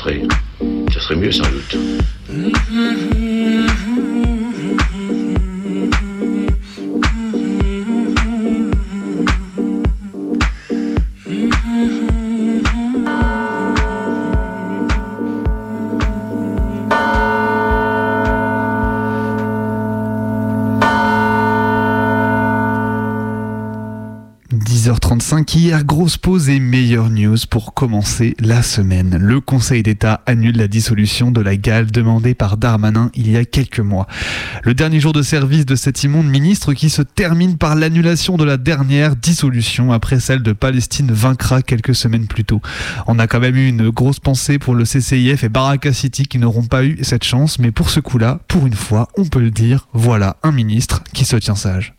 montrer, ce serait mieux sans doute. Hier, grosse pause et meilleure news pour commencer la semaine. Le Conseil d'État annule la dissolution de la GAL demandée par Darmanin il y a quelques mois. Le dernier jour de service de cet immonde ministre qui se termine par l'annulation de la dernière dissolution après celle de Palestine vaincra quelques semaines plus tôt. On a quand même eu une grosse pensée pour le CCIF et Baraka City qui n'auront pas eu cette chance, mais pour ce coup-là, pour une fois, on peut le dire, voilà un ministre qui se tient sage.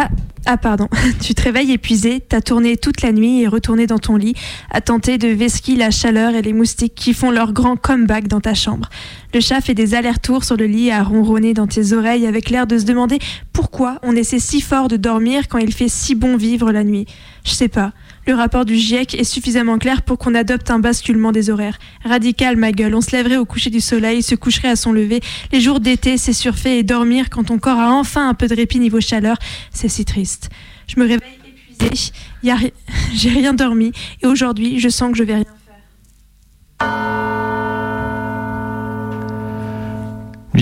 Ah, ah pardon, tu te réveilles épuisé, t'as tourné toute la nuit et retourné dans ton lit, à tenter de vesquiller la chaleur et les moustiques qui font leur grand comeback dans ta chambre. Le chat fait des allers-retours sur le lit à ronronner dans tes oreilles avec l'air de se demander pourquoi on essaie si fort de dormir quand il fait si bon vivre la nuit. Je sais pas. Le rapport du GIEC est suffisamment clair pour qu'on adopte un basculement des horaires. Radical, ma gueule. On se lèverait au coucher du soleil, se coucherait à son lever. Les jours d'été, c'est surfait et dormir quand ton corps a enfin un peu de répit niveau chaleur, c'est si triste. Je me réveille épuisée. J'ai rien dormi et aujourd'hui, je sens que je vais rien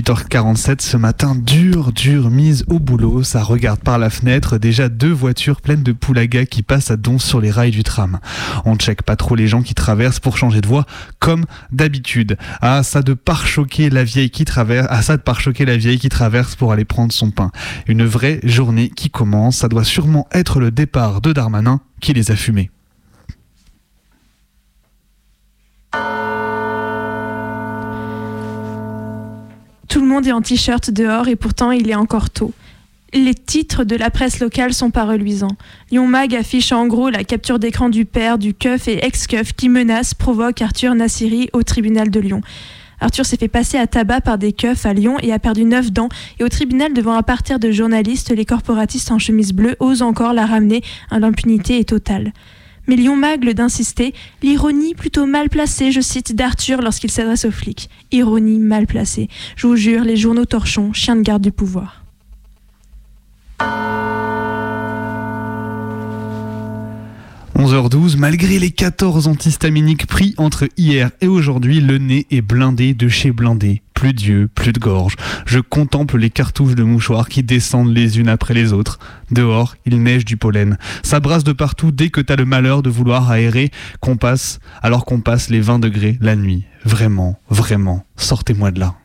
8h47 ce matin, dure, dure mise au boulot. Ça regarde par la fenêtre déjà deux voitures pleines de poulagas qui passent à don sur les rails du tram. On check pas trop les gens qui traversent pour changer de voie, comme d'habitude. Ah, ça de pare-choquer la vieille qui traverse, ah, ça de pare-choquer la vieille qui traverse pour aller prendre son pain. Une vraie journée qui commence. Ça doit sûrement être le départ de Darmanin qui les a fumés. Monde est en t-shirt dehors et pourtant il est encore tôt. Les titres de la presse locale sont pas reluisants. Lyon Mag affiche en gros la capture d'écran du père, du keuf et ex-keuf qui menace, provoque Arthur Nassiri au tribunal de Lyon. Arthur s'est fait passer à tabac par des keufs à Lyon et a perdu neuf dents. Et au tribunal, devant un parterre de journalistes, les corporatistes en chemise bleue osent encore la ramener. L'impunité est totale mais Lyon magle d'insister, l'ironie plutôt mal placée, je cite, d'Arthur lorsqu'il s'adresse aux flics. Ironie mal placée. Je vous jure, les journaux torchons, chiens de garde du pouvoir. 11h12, malgré les 14 antihistaminiques pris entre hier et aujourd'hui, le nez est blindé de chez blindé. Plus d'yeux, plus de gorge. Je contemple les cartouches de mouchoirs qui descendent les unes après les autres. Dehors, il neige du pollen. Ça brasse de partout dès que t'as le malheur de vouloir aérer, qu'on passe, alors qu'on passe les 20 degrés la nuit. Vraiment, vraiment, sortez-moi de là.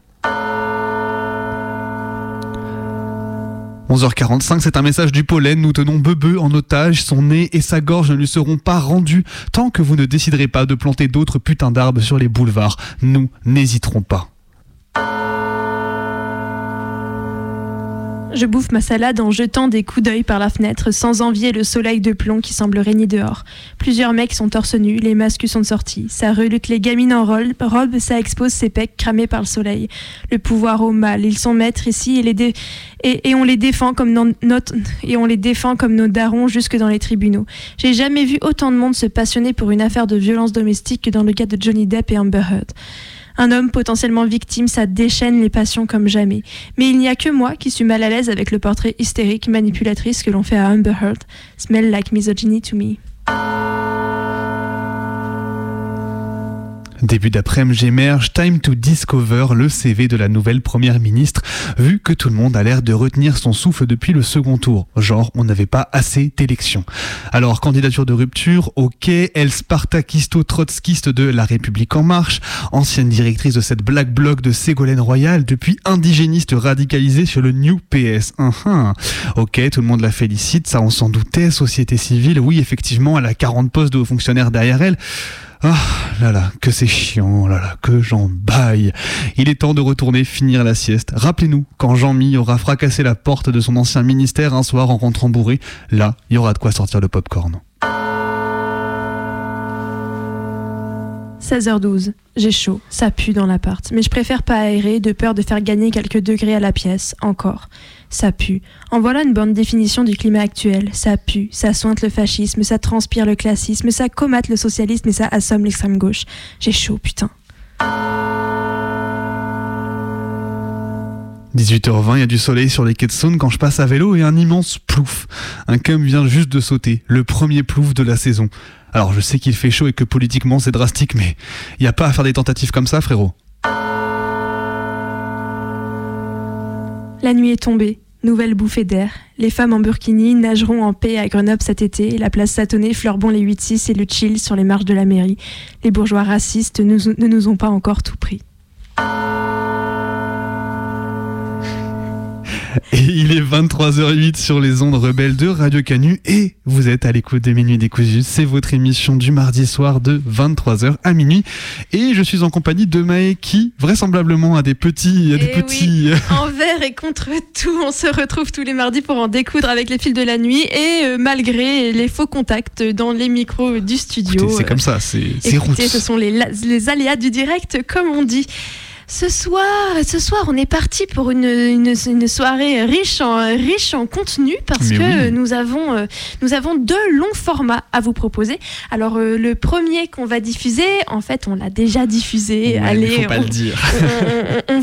11h45, c'est un message du pollen. Nous tenons Bebe en otage. Son nez et sa gorge ne lui seront pas rendus tant que vous ne déciderez pas de planter d'autres putains d'arbres sur les boulevards. Nous n'hésiterons pas. Je bouffe ma salade en jetant des coups d'œil par la fenêtre, sans envier le soleil de plomb qui semble régner dehors. Plusieurs mecs sont torse nus, les masques sont sortis. Ça relute les gamines en robe, ça expose ses pecs cramés par le soleil. Le pouvoir au mal, ils sont maîtres ici et, les et, on les défend comme et on les défend comme nos darons jusque dans les tribunaux. J'ai jamais vu autant de monde se passionner pour une affaire de violence domestique que dans le cas de Johnny Depp et Amber Heard. Un homme potentiellement victime, ça déchaîne les passions comme jamais. Mais il n'y a que moi qui suis mal à l'aise avec le portrait hystérique, manipulatrice que l'on fait à Amber Heard. Smell like misogyny to me. Début d'après-midi, j'émerge Time to Discover, le CV de la nouvelle première ministre, vu que tout le monde a l'air de retenir son souffle depuis le second tour. Genre, on n'avait pas assez d'élections. Alors, candidature de rupture, ok, elle spartakisto-trotskiste de La République En Marche, ancienne directrice de cette Black Bloc de Ségolène Royal, depuis indigéniste radicalisée sur le New PS. Uhum. Ok, tout le monde la félicite, ça on s'en doutait, société civile, oui, effectivement, elle a 40 postes de hauts fonctionnaires derrière elle. Ah là là, que c'est chiant, là là, que j'en baille. Il est temps de retourner finir la sieste. Rappelez-nous, quand Jean-Mi aura fracassé la porte de son ancien ministère un soir en rentrant bourré, là, il y aura de quoi sortir le popcorn. 16h12. J'ai chaud, ça pue dans l'appart, mais je préfère pas aérer de peur de faire gagner quelques degrés à la pièce, encore. Ça pue. En voilà une bonne définition du climat actuel. Ça pue, ça sointe le fascisme, ça transpire le classisme, ça comate le socialisme et ça assomme l'extrême gauche. J'ai chaud, putain. 18h20, il y a du soleil sur les quais de Saône quand je passe à vélo et un immense plouf. Un cum vient juste de sauter, le premier plouf de la saison. Alors je sais qu'il fait chaud et que politiquement c'est drastique, mais il n'y a pas à faire des tentatives comme ça, frérot. La nuit est tombée. Nouvelle bouffée d'air. Les femmes en burkini nageront en paix à Grenoble cet été. La place Satonnet fleurbon les 8-6 et le chill sur les marches de la mairie. Les bourgeois racistes ne nous ont pas encore tout pris. Et il est 23h08 sur les ondes rebelles de Radio Canu et vous êtes à l'écoute des Minuit Décousus. C'est votre émission du mardi soir de 23h à minuit. Et je suis en compagnie de Maë qui, vraisemblablement, a des petits. a des Eh petits oui, envers et contre tout, on se retrouve tous les mardis pour en découdre avec les fils de la nuit et euh, malgré les faux contacts dans les micros du studio. C'est comme ça, c'est roots. ce sont les, les aléas du direct, comme on dit. Ce soir, ce soir, on est parti pour une, une, une soirée riche en, riche en contenu parce Mais que oui. nous, avons, euh, nous avons deux longs formats à vous proposer. Alors, euh, le premier qu'on va diffuser, en fait, on l'a déjà diffusé. Ouais, Allez, faut pas on, le dire. on, on-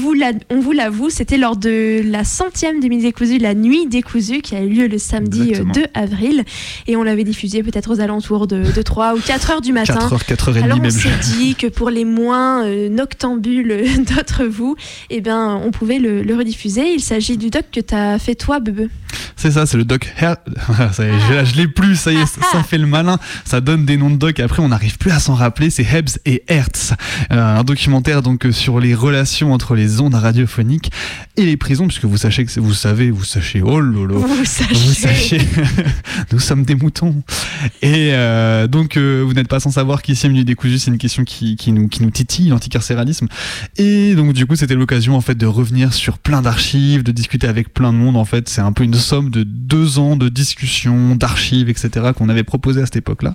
on vous l'avoue, c'était lors de la centième de Midi Décousu, la nuit décousue, qui a eu lieu le samedi euh, Exactement. 2 avril. Et on l'avait diffusé peut-être aux alentours de, de 3 ou 4 heures du matin. 4h, 4h30 Alors on s'est dit que pour les moins euh, noctambules d'entre vous, eh ben, on pouvait le, le rediffuser. Il s'agit du doc que tu as fait toi, Bebe. C'est ça, c'est le doc Her... ça y est, je, je l'ai plus, ça y est, ça, ça fait le malin. Ça donne des noms de doc et après on n'arrive plus à s'en rappeler. C'est Hebs et Hertz. Euh, un documentaire donc euh, sur les relations entre les ondes radiophoniques et les prisons, puisque vous sachez que vous savez, vous sachez, oh lolo. Vous sachez. Vous sachez, nous sommes des moutons. Et euh, donc, euh, vous n'êtes pas sans savoir qu'ici, à Minuit Décousu, c'est une question qui, qui, nous, qui nous titille, l'anticarcéralisme. Et donc, du coup, c'était l'occasion, en fait, de revenir sur plein d'archives, de discuter avec plein de monde. En fait, c'est un peu une somme de deux ans de discussions, d'archives, etc., qu'on avait proposé à cette époque-là.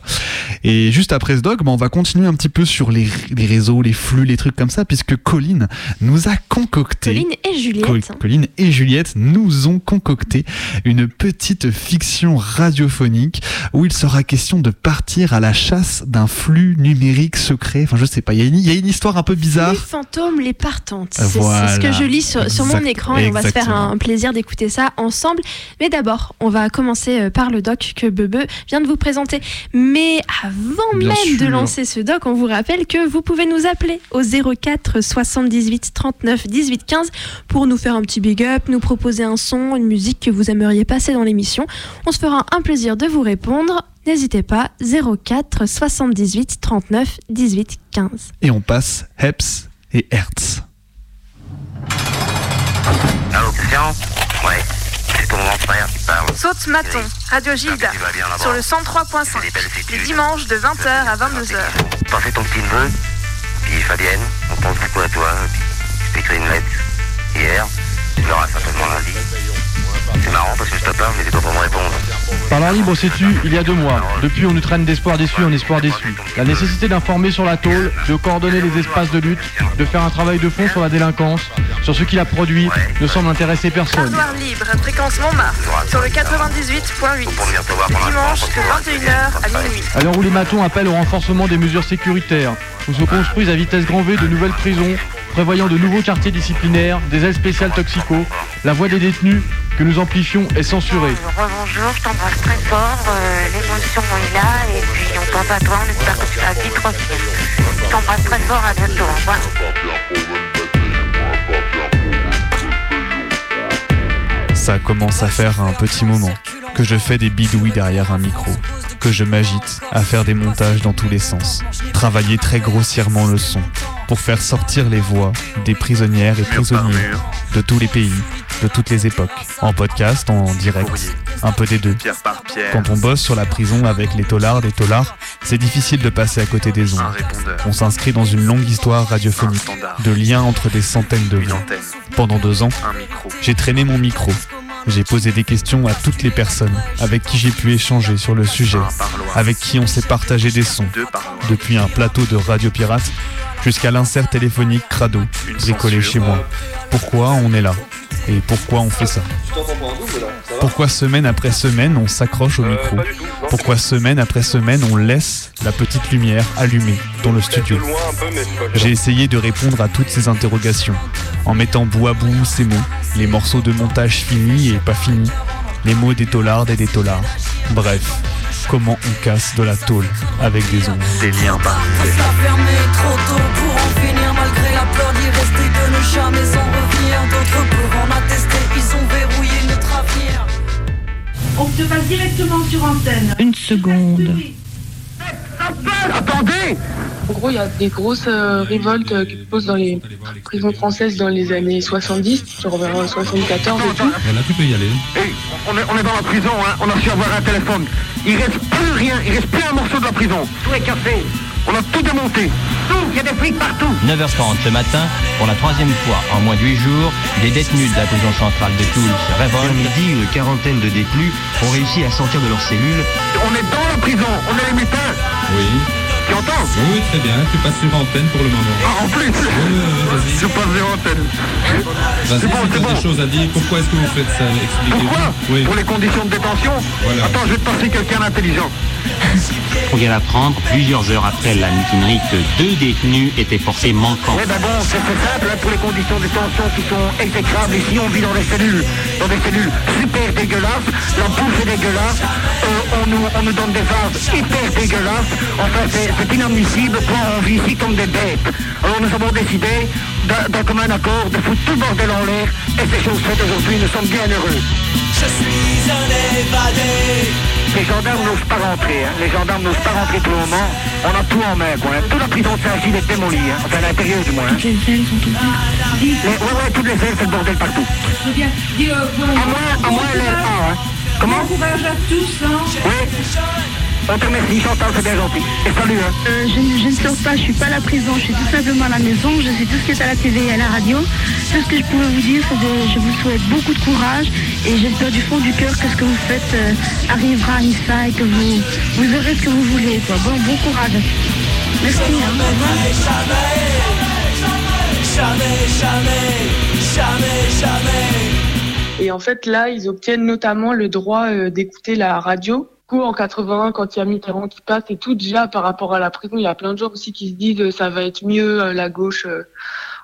Et juste après ce doc, bah, on va continuer un petit peu sur les, les réseaux, les flux, les trucs comme ça, puisque Colline nous a concocté. Colline et Juliette. Col- Colline et Juliette nous ont concocté une petite fiction radiophonique où il sera question de partir à la chasse d'un flux numérique secret. Enfin, je sais pas, il y, y a une histoire un peu bizarre. Les fantômes, les partantes. C'est ce que je lis sur, sur mon écran et on va se faire un plaisir d'écouter ça ensemble. Mais d'abord, on va commencer euh, par le doc que Bebe vient de vous présenter. Mais avant Bien même de lancer ce doc, on vous rappelle que vous pouvez nous appeler au 04 78 39 18 15 pour nous faire un petit big up, nous proposer un son, une musique que vous aimeriez passer dans l'émission. On se fera un plaisir de vous répondre. N'hésitez pas, 04 78 39 18 15. Et on passe Heps et Hertz. Allô, Christian Ouais. C'est ton grand frère qui parle. Saute Maton, Radio Gilda, sur le 103.5, C'est des belles études. les dimanches de 20h à 22h. T'as fait ton petit neveu Puis Fabienne, on pense beaucoup à toi. Puis je t'ai écrit une lettre hier. Tu l'auras certainement lundi. C'est marrant parce que je te parle, mais t'es pas pour me répondre. Par la libre s'est-tu il y a deux mois. Depuis, on nous traîne d'espoir déçu en espoir déçu. La nécessité d'informer sur la tôle, de coordonner les espaces de lutte, de faire un travail de fond sur la délinquance, sur ce qui la produit, ne semble intéresser personne. Parloir libre, fréquence Montmartre, sur le 98.8. Pour venir te voir pendant Dimanche de 21h à minuit. À l'heure où les matons appellent au renforcement des mesures sécuritaires, où se construisent à vitesse grand V de nouvelles prisons, prévoyant de nouveaux quartiers disciplinaires, des ailes spéciales toxico, la voix des détenus, que nous amplifions est censurée. Bonjour, je t'embrasse très fort, euh, l'émotion est là et puis on pense à toi, on espère que tu vas vite revenir. Je t'embrasse très fort, à bientôt, au revoir. Ça commence à faire un petit moment que je fais des bidouilles derrière un micro, que je m'agite à faire des montages dans tous les sens, travailler très grossièrement le son pour faire sortir les voix des prisonnières et prisonniers de tous les pays, de toutes les époques, en podcast, en direct, un peu des deux. Quand on bosse sur la prison avec les tolards, des tolards, c'est difficile de passer à côté des ondes. On s'inscrit dans une longue histoire radiophonique de liens entre des centaines de voix. Pendant deux ans, j'ai traîné mon micro. J'ai posé des questions à toutes les personnes avec qui j'ai pu échanger sur le sujet, avec qui on s'est partagé des sons, depuis un plateau de radio pirate jusqu'à l'insert téléphonique crado bricolé chez moi. Pourquoi on est là? Et pourquoi on fait ça Pourquoi semaine après semaine on s'accroche au micro Pourquoi semaine après semaine on laisse la petite lumière allumée dans le studio J'ai essayé de répondre à toutes ces interrogations en mettant bout à bout ces mots, les morceaux de montage finis et pas finis, les mots des tolards et des tolards. Bref, comment on casse de la tôle avec des ondes. Des liens parfaits. fermé trop tôt pour en finir malgré la peur d'y rester de ne jamais en revenir d'autres peuvent en attester ils ont verrouillé notre avenir On te passe directement sur antenne. Une seconde. Attendez En gros, il y a des grosses euh, révoltes euh, qui se posent dans les prisons françaises dans les années 70, genre vers 74 et tout. Voilà, tu peux y aller. Hey, on est, on est dans la prison, hein. on a su avoir un téléphone. Il reste plus rien, il reste plus un morceau de la prison. Tout est cassé. On a tout démonté. Il y a des flics partout. 9h40 ce matin, pour la troisième fois en moins de 8 jours, des détenus de la prison centrale de Toul se révoltent. Vers midi, une quarantaine de détenus ont réussi à sortir de leurs cellules. On est dans la prison, on est les mutins. Oui. Tu entends Oui, très bien. Tu passes sur antenne pour le moment. Ah, en plus. Je passe sur antenne. Vas-y, C'est bon, si c'est tu as bon. des choses à dire, pourquoi est-ce que vous faites ça? Expliquez-vous. Pourquoi? Oui. Pour les conditions de détention? Voilà. Attends, je vais te passer quelqu'un d'intelligent. On vient d'apprendre, plusieurs heures après la mutinerie, que deux détenus étaient portés manquants. Ouais, ben bon, c'est c'est simple, hein, pour les conditions de détention qui sont exécrables. Ici, on vit dans des cellules, dans des cellules super dégueulasses. La bouffe est dégueulasse. Euh, on, nous, on nous donne des vases hyper dégueulasses. Enfin, c'est c'est inadmissible. Quoi, on vit ici comme des bêtes. Alors, nous avons décidé, d'un commun accord, de foutre tout le bordel en l'air. Et c'est chose faite aujourd'hui. Nous sommes bien heureux. Je suis un évadé Les gendarmes n'osent pas rentrer, hein. les gendarmes n'osent pas rentrer pour le moment. On a tout en main, quoi. hein. Toute la prison de Saint-Gilles est démolie, hein. enfin à l'intérieur du moins. hein. Les ailes sont Les- ouais, ouais, toutes les ailes, c'est le bordel partout. je veux bien. Dis, euh, bon, À moins, à bon moins l'aile courage. A, hein. Comment Bon courage à tous, hein. Oui. On te remercie, Chantal, c'est bien gentil. Et salut, hein. Euh, je, je ne sors pas, je suis pas à la prison, je suis tout simplement à la maison, je sais tout ce qui est à la TV et à la radio. Tout ce que je pouvais vous dire, c'est que je vous souhaite beaucoup de courage et j'espère du fond du cœur que ce que vous faites euh, arrivera à Nissa et que vous, vous aurez ce que vous voulez. Quoi. Bon, bon courage. Merci. hein. Jamais, jamais, jamais, jamais Et en fait, là, ils obtiennent notamment le droit euh, d'écouter la radio. Coup, en 81, quand il y a Mitterrand qui passe et tout, déjà par rapport à la prison, il y a plein de gens aussi qui se disent euh, ça va être mieux euh, la gauche euh,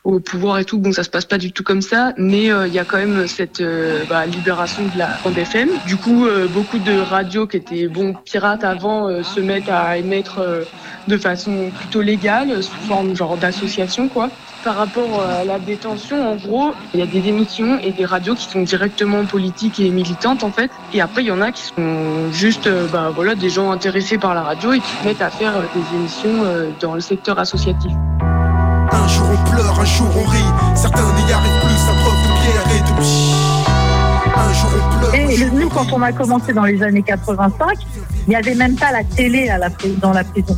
au pouvoir et tout. Bon, ça se passe pas du tout comme ça, mais euh, il y a quand même cette euh, bah, libération de la bande FM. Du coup, euh, beaucoup de radios qui étaient bon pirates avant euh, se mettent à émettre euh, de façon plutôt légale, sous forme genre d'association quoi. Par rapport à la détention, en gros, il y a des émissions et des radios qui sont directement politiques et militantes en fait. Et après, il y en a qui sont juste bah, voilà, des gens intéressés par la radio et qui se mettent à faire des émissions dans le secteur associatif. Un jour on pleure, un jour on rit. Certains n'y arrivent plus, à preuve de pierre et de pchi. Un jour on pleure. Et nous, quand on a commencé dans les années 85, il n'y avait même pas la télé à la, pri- dans la prison.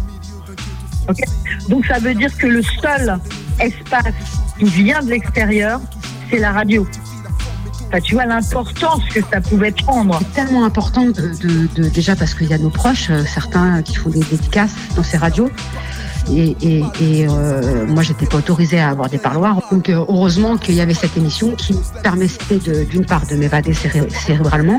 Donc ça veut dire que le seul espace qui vient de l'extérieur, c'est la radio. Enfin, tu vois l'importance que ça pouvait prendre. C'est tellement important de, de- de- déjà parce qu'il y a nos proches, euh, certains qui font des dédicaces dans ces radios. Et, euh, moi, j'étais pas autorisée à avoir des parloirs. Donc, euh, heureusement qu'il y avait cette émission qui me permettait d'une part de m'évader céré- cérébralement,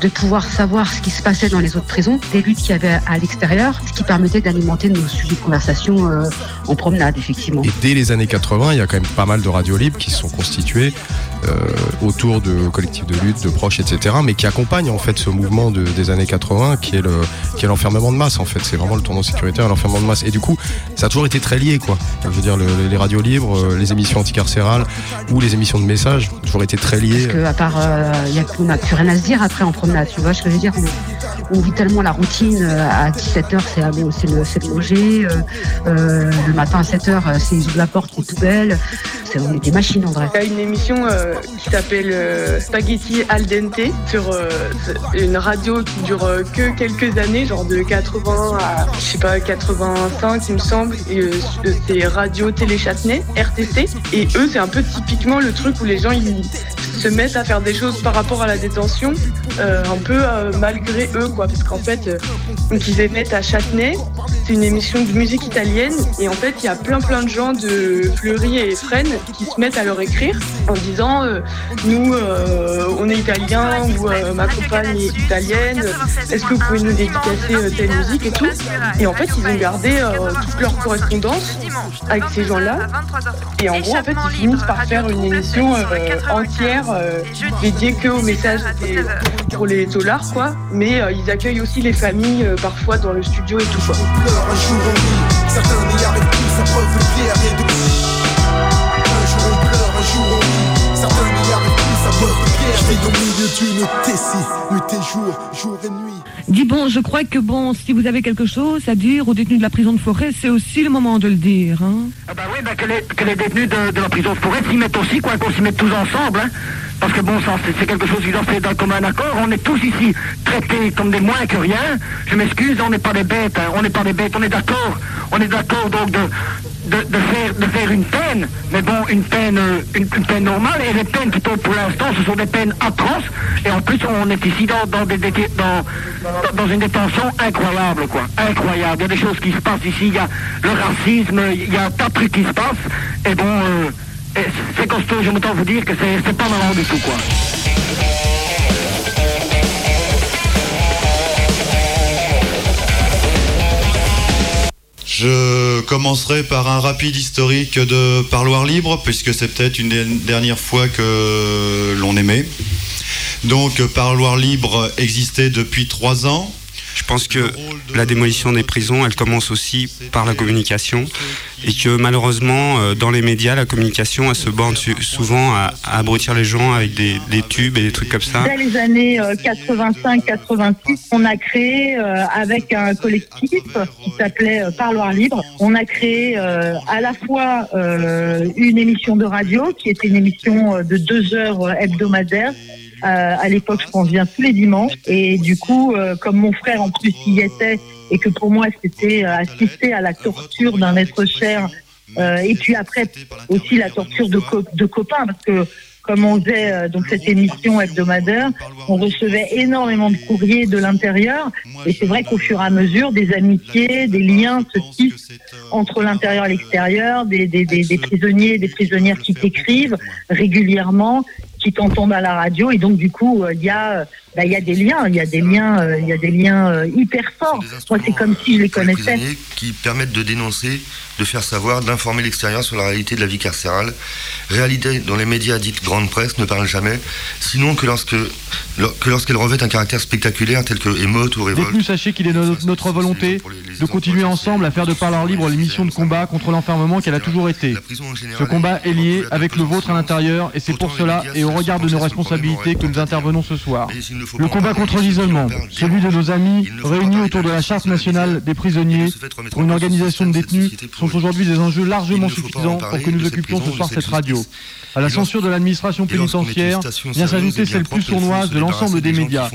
de pouvoir savoir ce qui se passait dans les autres prisons, des luttes qu'il y avait à l'extérieur, ce qui permettait d'alimenter nos sujets de conversation euh, en promenade, effectivement. Et dès les années 80, il y a quand même pas mal de radios libres qui se sont constituées euh, autour de collectifs de lutte, de proches, etc., mais qui accompagne en fait ce mouvement de- des années 80 qui est le qui est l'enfermement de masse en fait. C'est vraiment le tournant sécuritaire, l'enfermement de masse. Et du coup, ça a toujours été très lié quoi. Je veux dire, le- les radios libres, euh, les émissions anticarcérales ou les émissions de messages, toujours été très liées. Parce que à part, euh, y a, on n'a plus rien à se dire après en promenade, tu vois ce que je veux dire on, on vit tellement la routine, euh, à 17h c'est ah c'est le, le manger, euh, euh, le matin à 7h c'est la porte, les poubelles, c'est, on est des machines en vrai. Il y a une émission euh, qui s'appelle euh, Spaghetti al dente sur euh, une radio qui dure que quelques années, genre de 80 à je sais pas 85 il me semble. C'est Radio Télé Châtenay, RTC. Et eux c'est un peu typiquement le truc où les gens ils se mettent à faire des choses par rapport à la détention, un peu malgré eux quoi, parce qu'en fait ils émettent à Châtenay. C'est une émission de musique italienne et en fait il y a plein plein de gens de Fleury et Fresnes qui se mettent à leur écrire en disant euh, nous euh, on est italien ou euh, ma compagne est italienne, est-ce que vous pouvez nous dédicacer telle musique et tout? Et en fait ils ont gardé toute leur correspondance avec ces gens-là. Et en gros en fait ils finissent par faire une émission entière dédiée que aux messages des- pour les dollars quoi, mais ils accueillent aussi les familles parfois dans le studio et tout quoi. Un jour on rit, certains n'y arrivent plus, à preuve de pierre Je au milieu d'une tessie, nuit et jour, jour et nuit. Dis bon, je crois que bon, si vous avez quelque chose à dire aux détenus de la prison de forêt, c'est aussi le moment de le dire. Hein. Ah bah oui, bah que, les, que les détenus de, de la prison de forêt s'y mettent aussi, quoi, qu'on s'y mette tous ensemble, hein. Parce que bon, ça, c'est- c'est quelque chose qui doit faire d'un commun accord. On est tous ici traités comme des moins que rien. Je m'excuse, on n'est pas des bêtes, hein. on n'est pas des bêtes, on est d'accord. On est d'accord donc de, de, faire, de faire une peine, mais bon, une peine, euh, une, peine normale. Et les peines tombent pour l'instant, ce sont des peines atroces. Et en plus, on est ici dans, dans, des, dans, une détention incroyable, quoi. Incroyable. Il y a des choses qui se passent ici. Il y a le racisme, il y a un tas de trucs qui se passent. Et bon, euh, c'est costaud, je m'entends vous dire que c'est pas marrant du tout, quoi. Je commencerai par un rapide historique de Parloir Libre, puisque c'est peut-être une des dernières fois que l'on aimait. Donc, Parloir Libre existait depuis trois ans. Je pense que la démolition des prisons, elle commence aussi par la communication et que malheureusement, euh, dans les médias, la communication, elle se borne souvent à, abrutir les gens avec des, tubes et des trucs comme ça. Dès les années 85-86, on a créé euh, avec un collectif qui s'appelait euh, Parloir Libre, on a créé euh, à la fois euh, une émission de radio qui était une émission euh, de deux heures euh, hebdomadaires. Euh, à l'époque, je pense bien tous les dimanches. Et du coup, euh, comme mon frère en plus y était, et que pour moi c'était euh, assister à la torture d'un être cher, et puis après aussi la torture de copains, parce que comme on faisait euh, donc cette émission hebdomadaire, on recevait énormément de courriers de l'intérieur, et c'est vrai qu'au fur et à mesure, des amitiés, des liens se tissent entre l'intérieur et l'extérieur, des, des, des, des prisonniers, des prisonnières qui t'écrivent régulièrement, qui t'entendent à la radio, et donc du coup, euh, il y a, euh, bah, il y a des liens, il y a des liens, euh, il y a des liens euh, hyper forts. Moi, c'est comme si je les connaissais. prisonniers qui permettent de dénoncer, de faire savoir, d'informer l'extérieur sur la réalité de la vie carcérale. Réalité dont les médias dites grande presse ne parlent jamais, sinon que lorsque lor- que lorsqu'elle revêt un caractère spectaculaire tel que émeute ou révolte. Détenus, sachez qu'il est no- notre volonté de continuer ensemble à faire de Parleur Libre l'émission de combat contre l'enfermement qu'elle a toujours été. Ce combat est lié avec le vôtre à l'intérieur et c'est pour cela et au regard de nos responsabilités que nous intervenons ce soir. Le combat contre l'isolement, celui de nos amis réunis autour de la charte nationale des prisonniers pour une organisation de détenus sont aujourd'hui des enjeux largement suffisants pour que nous occupions ce soir cette radio. À la censure de l'administration pénitentiaire vient s'ajouter celle plus sournoise de l'ensemble des médias.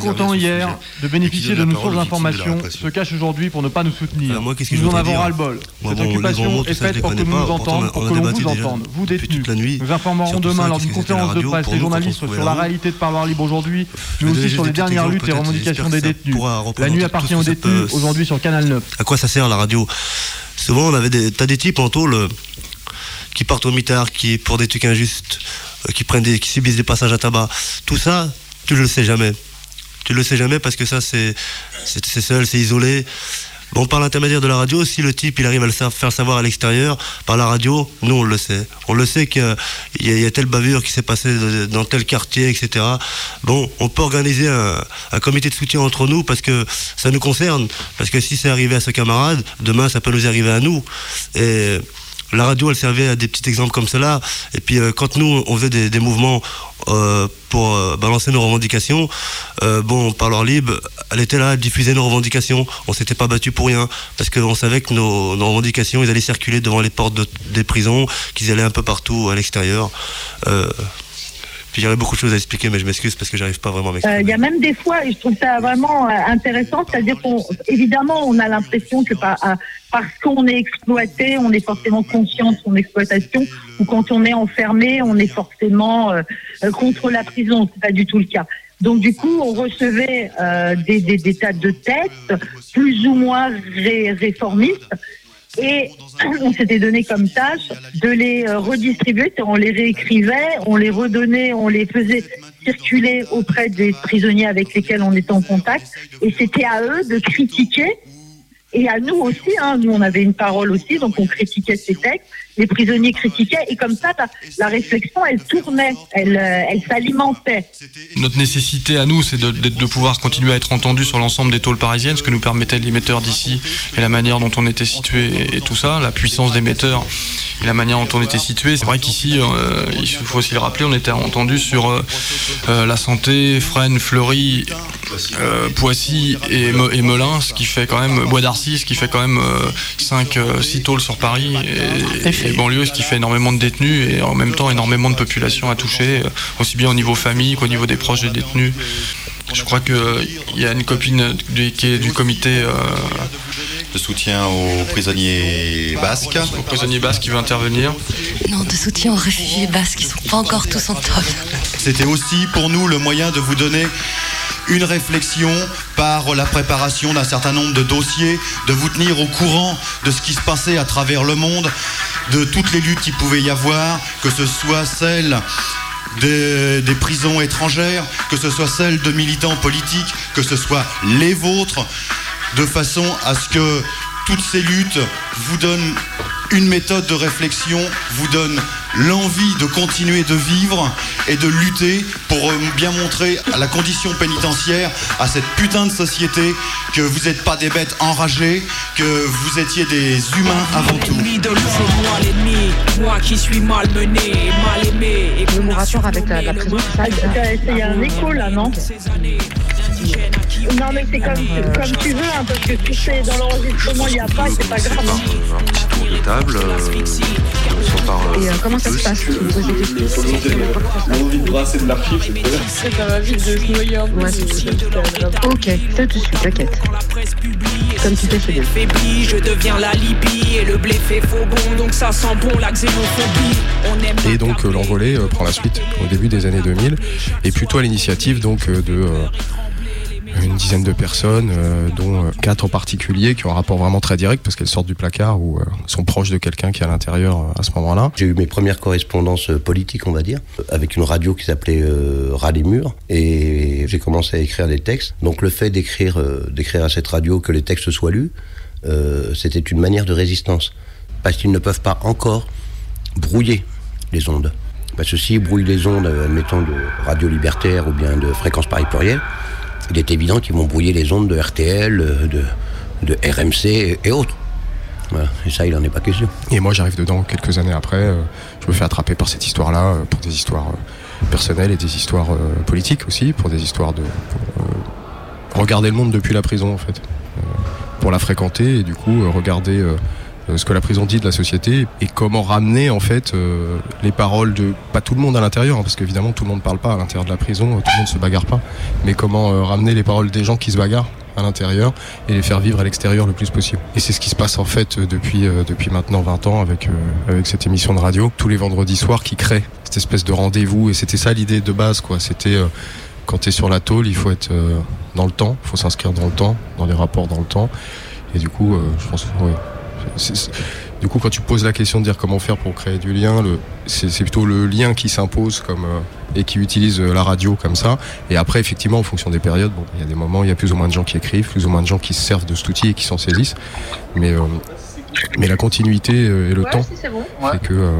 Content hier de bénéficier de nos sources d'informations, se cachent aujourd'hui pour ne pas nous soutenir. Nous en avons ras-le-bol. Cette occupation est faite pour que nous nous entendons, on pour que l'on vous entende, vous détenus. Nous informerons demain lors d'une conférence de presse les journalistes sur la réalité de Parloir Libre aujourd'hui, mais aussi sur les dernières luttes et revendications des détenus. La nuit appartient aux détenus, aujourd'hui sur Canal 9. À quoi ça sert la radio? Souvent, on avait des, t'as des types en tôle qui partent au mitard, qui pour des trucs injustes, euh, qui prennent des, qui subissent des passages à tabac. Tout ça, tu le sais jamais. Tu le sais jamais parce que ça, c'est, c'est seul, c'est isolé. Bon, par l'intermédiaire de la radio, si le type il arrive à le faire savoir à l'extérieur, par la radio, nous on le sait. On le sait qu'il y, a- telle bavure qui s'est passée dans tel quartier, etc. Bon, on peut organiser un, comité de soutien entre nous parce que ça nous concerne. Parce que si c'est arrivé à ce camarade, demain ça peut nous arriver à nous. La radio, elle servait à des petits exemples comme cela. Et puis, euh, quand nous, on faisait des, mouvements euh, pour euh, balancer nos revendications, euh, bon, par leur libre, elle était là, elle diffusait nos revendications. On s'était pas battu pour rien. Parce qu'on savait que nos, revendications, ils allaient circuler devant les portes de- des prisons, qu'ils allaient un peu partout à l'extérieur. Euh, puis, aurait beaucoup de choses à expliquer, mais je m'excuse parce que j'arrive pas vraiment à m'exprimer. Euh, Il y a même des fois, et je trouve ça vraiment euh, intéressant, c'est-à-dire qu'on, évidemment, on a l'impression que à- parce qu'on est exploité, on est forcément conscient de son exploitation, ou quand on est enfermé, on est forcément euh, euh, contre la prison. C'est pas du tout le cas. Donc du coup, on recevait euh, des, tas de textes, plus ou moins ré- réformistes, et on s'était donné comme tâche de les euh, redistribuer, on les réécrivait, on les redonnait, on les faisait circuler auprès des prisonniers avec lesquels on était en contact, et c'était à eux de critiquer, et à nous aussi, hein, nous on avait une parole aussi, donc on critiquait ces textes, les prisonniers critiquaient, et comme ça, la, la réflexion, elle tournait, elle, euh, elle s'alimentait. Notre nécessité à nous, c'est de, pouvoir continuer à être entendu sur l'ensemble des tôles parisiennes, ce que nous permettait l'émetteur d'ici et la manière dont on était situé et, tout ça, la puissance d'émetteur et la manière dont on était situé. C'est vrai qu'ici, euh, il faut aussi le rappeler, on était entendu sur euh, la santé, Fresnes, Fleury, Poissy et, Me- et Melun, ce qui fait quand même Bois d'Arcy, ce qui fait quand même 5 6 tôles sur Paris banlieue, ce qui fait énormément de détenus et en même temps énormément de population à toucher, euh, aussi bien au niveau famille qu'au niveau des proches des détenus. Je crois qu'il y a une copine du, qui est du comité euh, de soutien aux prisonniers basques. Aux prisonniers basques qui veut intervenir. Non, de soutien aux réfugiés basques qui sont pas encore tous en top. C'était aussi pour nous le moyen de vous donner une réflexion par la préparation d'un certain nombre de dossiers, de vous tenir au courant de ce qui se passait à travers le monde, de toutes les luttes qu'il pouvait y avoir, que ce soit celles des, prisons étrangères, que ce soit celles de militants politiques, que ce soit les vôtres, de façon à ce que toutes ces luttes vous donnent une méthode de réflexion, vous donnent l'envie de continuer de vivre et de lutter pour euh, bien montrer à la condition pénitentiaire, à cette putain de société, que vous n'êtes pas des bêtes enragées, que vous étiez des humains avant tout. Moi l'ennemi, moi qui suis malmené, mal aimé. Et Le rapport avec la, la prison, ça Il y a un écho là, non Non, mais c'est comme, comme tu veux, hein, parce que si c'est dans l'enregistrement, il n'y a pas, c'est pas grave. hein. un petit tour de table. euh, on part, euh, Et euh, comment ça se passe Tu me poses des questions On a envie de brasser de l'archive, c'est très bien. Ça va vite de se noyer un. Ouais, Ok, fais tout de suite, t'inquiète. Comme tu t'es fait bien. faibli, je deviens la Libye et le blé fait faux bon, donc ça sent bon la xénophobie. On aime Et donc euh, l'envolée euh, prend la suite au début des années 2000 et plutôt à l'initiative donc euh, de euh, une dizaine de personnes, euh, dont euh, quatre en particulier qui ont un rapport vraiment très direct parce qu'elles sortent du placard ou euh, sont proches de quelqu'un qui est à l'intérieur à ce moment-là. J'ai eu mes premières correspondances politiques, on va dire, avec une radio qui s'appelait Ras les Murs, et j'ai commencé à écrire des textes. Donc le fait d'écrire, d'écrire à cette radio que les textes soient lus, c'était une manière de résistance, parce qu'ils ne peuvent pas encore brouiller les ondes. Parce que s'ils brouillent les ondes, admettons, de radio libertaire ou bien de fréquence Paris pluriel, il est évident qu'ils vont brouiller les ondes de RTL, euh, de, de RMC et, autres. Et ça, il n'en est pas question. Et moi j'arrive dedans quelques années après, euh, je me fais attraper par cette histoire-là, euh, pour des histoires personnelles et des histoires politiques aussi, pour des histoires de... regarder le monde depuis la prison en fait. Pour la fréquenter et du coup regarder ce que la prison dit de la société et comment ramener en fait euh, les paroles de pas tout le monde à l'intérieur hein, parce qu'évidemment tout le monde parle pas à l'intérieur de la prison euh, tout le monde se bagarre pas mais comment euh, ramener les paroles des gens qui se bagarrent à l'intérieur et les faire vivre à l'extérieur le plus possible. Et c'est ce qui se passe en fait euh, depuis euh, depuis maintenant 20 ans avec euh, avec cette émission de radio. Tous les vendredis soirs qui crée cette espèce de rendez-vous et c'était ça l'idée de base quoi. C'était euh, quand tu es sur la tôle il faut être euh, dans le temps il faut s'inscrire dans le temps dans les rapports dans le temps. Et du coup euh, je pense ouais, c'est- c'est- Du coup, quand tu poses la question de dire comment faire pour créer du lien, le- c'est c'est plutôt le lien qui s'impose comme euh, et qui utilise euh, la radio comme ça. Et après, effectivement, en fonction des périodes, bon, il y a des moments, il y a plus ou moins de gens qui écrivent, plus ou moins de gens qui se servent de cet outil et qui s'en saisissent. Mais euh, mais la continuité et le temps fait que euh,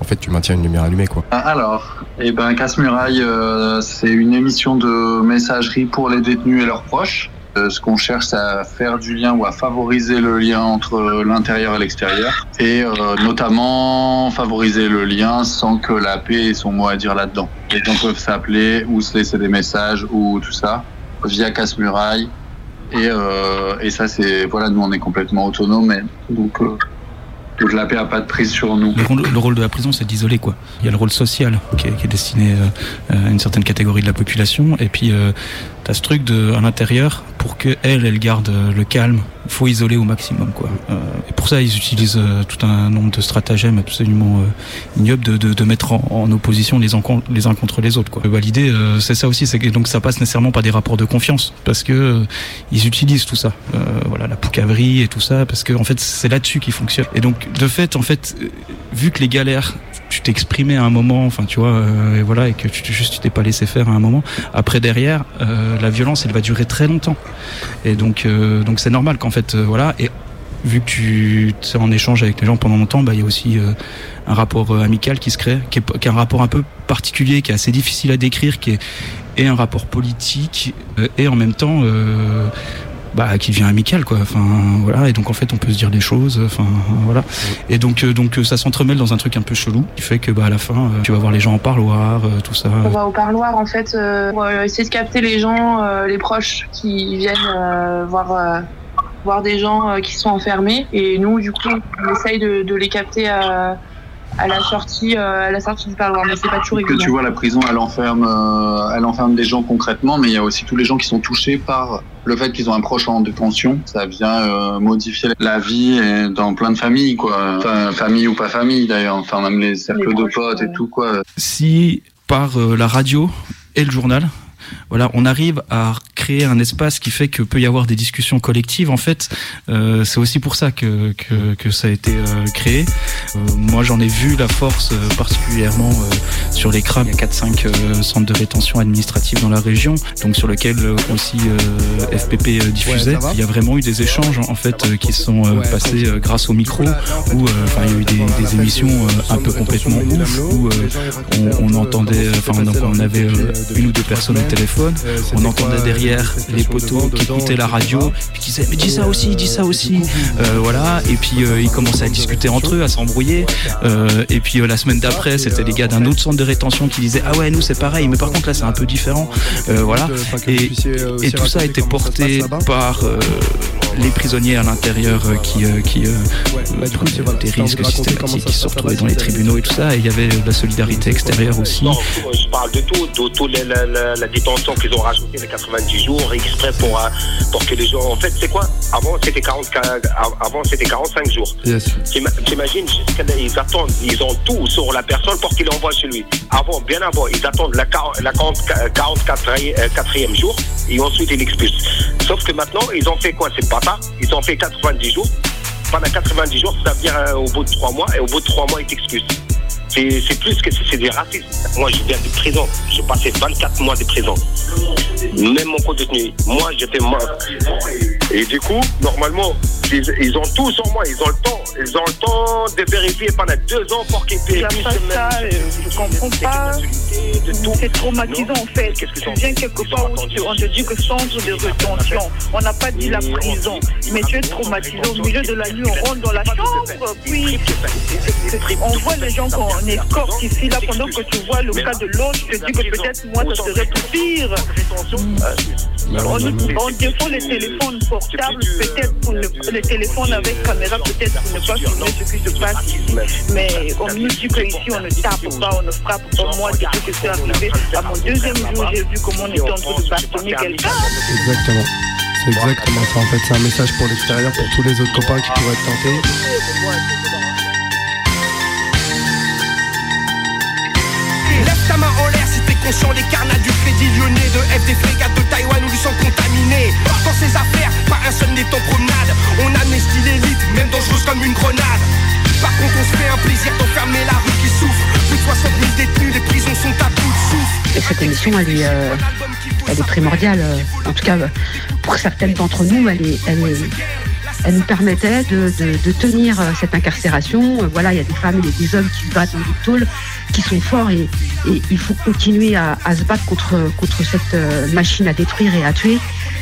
en fait, tu maintiens une lumière allumée, quoi. Alors, eh ben, Casse-Muraille, euh, c'est une émission de messagerie pour les détenus et leurs proches. Euh, ce qu'on cherche, c'est à faire du lien ou à favoriser le lien entre l'intérieur et l'extérieur. Et euh, notamment favoriser le lien sans que la paix ait son mot à dire là-dedans. Les gens peuvent s'appeler ou se laisser des messages ou tout ça via Casse-Muraille. Et, euh, et ça, c'est. Voilà, nous, on est complètement autonome. et Donc, euh, la paix n'a pas de prise sur nous. Le rôle, le rôle de la prison, c'est d'isoler quoi. Il y a le rôle social qui est, destiné à une certaine catégorie de la population, et puis ce truc de à l'intérieur pour que elle, elle garde euh, le calme. Il faut isoler au maximum quoi. Euh, et pour ça, ils utilisent euh, tout un nombre de stratagèmes absolument ignobles de, de, de mettre en, opposition les, en- les uns contre les autres quoi. Bah, L'idée, c'est ça aussi, c'est que donc ça passe nécessairement par des rapports de confiance, parce que ils utilisent tout ça, voilà la poucavrerie et tout ça, parce que fait c'est là-dessus qu'ils fonctionnent. Et donc de fait, en fait, vu que les galères, tu t'exprimais à un moment, enfin tu vois, euh, et voilà, et que tu, juste tu t'es pas laissé faire à un moment. Après derrière, euh, la violence, elle va durer très longtemps. Et donc euh, donc c'est normal qu'en fait, euh, voilà, et vu que tu es en échange avec les gens pendant longtemps, bah il y a aussi euh, un rapport euh, amical qui se crée, qui est, qui est un rapport un peu particulier, qui est assez difficile à décrire, qui est et un rapport politique et en même temps bah, qui devient amical quoi. Enfin voilà. Et donc en fait on peut se dire des choses enfin voilà. Et donc euh, donc euh, ça s'entremêle dans un truc un peu chelou qui fait que bah à la fin euh, tu vas voir les gens en parloir euh, tout ça. On va au parloir en fait euh, pour essayer de capter les gens, euh, les proches qui viennent euh, voir euh, voir des gens qui sont enfermés. Et nous du coup on essaye de, de les capter à, à la sortie euh, à la sortie du parloir mais c'est pas toujours que évident. tu vois, la prison, elle enferme, euh, elle enferme des gens concrètement, mais il y a aussi tous les gens qui sont touchés par le fait qu'ils ont un proche en détention. Ça vient euh, modifier la vie et dans plein de familles, quoi. Enfin, famille ou pas famille d'ailleurs. Enfin, même les cercles de potes et tout, quoi. si par euh, la radio et le journal voilà, on arrive à créer un espace qui fait que peut y avoir des discussions collectives. En fait, euh, c'est aussi pour ça que, que, que ça a été euh, créé. Euh, moi, j'en ai vu la force euh, particulièrement euh, sur les crabes. Il y a 4-5 euh, centres de rétention administrative dans la région, donc sur lequel euh, aussi euh, FPP diffusait. Ouais, il y a vraiment eu des échanges en fait euh, qui sont euh, passés euh, grâce au micro, où euh, enfin, il y a eu des, des émissions euh, un peu complètement ouf, où euh, on, on entendait, enfin on avait une ou deux personnes au téléphone, on entendait derrière les poteaux qui écoutaient la radio, puis qui disaient mais dis ça aussi, dis ça aussi, Euh, voilà, et puis euh, ils commençaient à discuter entre eux, à s'embrouiller, Euh, et puis euh, la semaine d'après c'était les gars d'un autre centre de rétention qui disaient ah ouais nous c'est pareil, mais par contre là c'est un peu différent, Euh, voilà, et, et tout ça a été porté par euh, les prisonniers à l'intérieur euh, qui, euh, qui euh, euh, des risques systématiques qui se retrouvaient dans les tribunaux et tout ça, et il y avait de la solidarité extérieure aussi. Je parle de tout, de toute la, la- la détention qu'ils ont rajouté les 90 jours exprès pour, pour que les gens. En fait, c'est quoi? Avant c'était 40, avant c'était 45 jours. T'ima- T'imagines ils attendent, ils ont tout sur la personne pour qu'il envoie chez lui. Avant, bien avant, ils attendent la, la 40 44 euh, quatrième jour et ensuite ils l'expulsent. Sauf que maintenant, ils ont fait quoi? C'est pas Ils ont fait 90 jours. Pendant 90 jours, ça veut dire euh, au bout de 3 mois, et au bout de 3 mois, ils t'excusent. C'est plus que c'est des racistes. Moi, je viens de prison. J'ai passé 24 mois de prison. Même mon co-détenu. Moi, j'étais mort. Et du coup, normalement, ils, ils ont tout sur moi. Ils ont le temps. Ils ont le temps de vérifier pendant deux ans pour qu'ils Il paient ça, euh, je comprends pas. C'est traumatisant en fait. Tu viens quelque part où tu- on te dit que centre de rétention. On n'a pas dit la prison, mais tu es traumatisé au milieu de la nuit. On rentre dans la chambre, puis on voit les gens qu'on escorte ici là pendant que tu vois le cas de l'autre. Tu te dis que peut-être moi ça serait tout pire. On, on défend les téléphones portables, peut-être pour ne, les téléphones avec caméra, peut-être pour ne pas filmer ce qui se passe ici. Mais on nous dit qu'ici on ne tape pas, on ne frappe pas. Moi, depuis que c'est arrivé, à mon deuxième jour, j'ai vu comment on était en train de bastonner quelqu'un. Exactement. C'est exactement ça. En fait, c'est un message pour l'extérieur, pour tous les autres copains qui pourraient être tentés. Conscient des carnats du crédit lyonnais De F des frégates de Taïwan où ils sont contaminés Dans ces affaires, pas un seul n'est en promenade On amnestie l'élite, même dangereuse comme une grenade se fait un plaisir d'enfermer la rue qui souffre. Plus de 60 000 détenus, les prisons sont à bout de souffle. Et cette émission, elle est, euh, elle est primordiale. euh, En tout cas, euh, pour certaines d'entre nous, elle, est, elle, est- elle nous permettait de, tenir euh, cette incarcération. Voilà, il y a des femmes et des hommes qui se battent dans des tôles, qui sont forts et, il faut continuer à, se battre contre, contre cette euh, machine à détruire et à tuer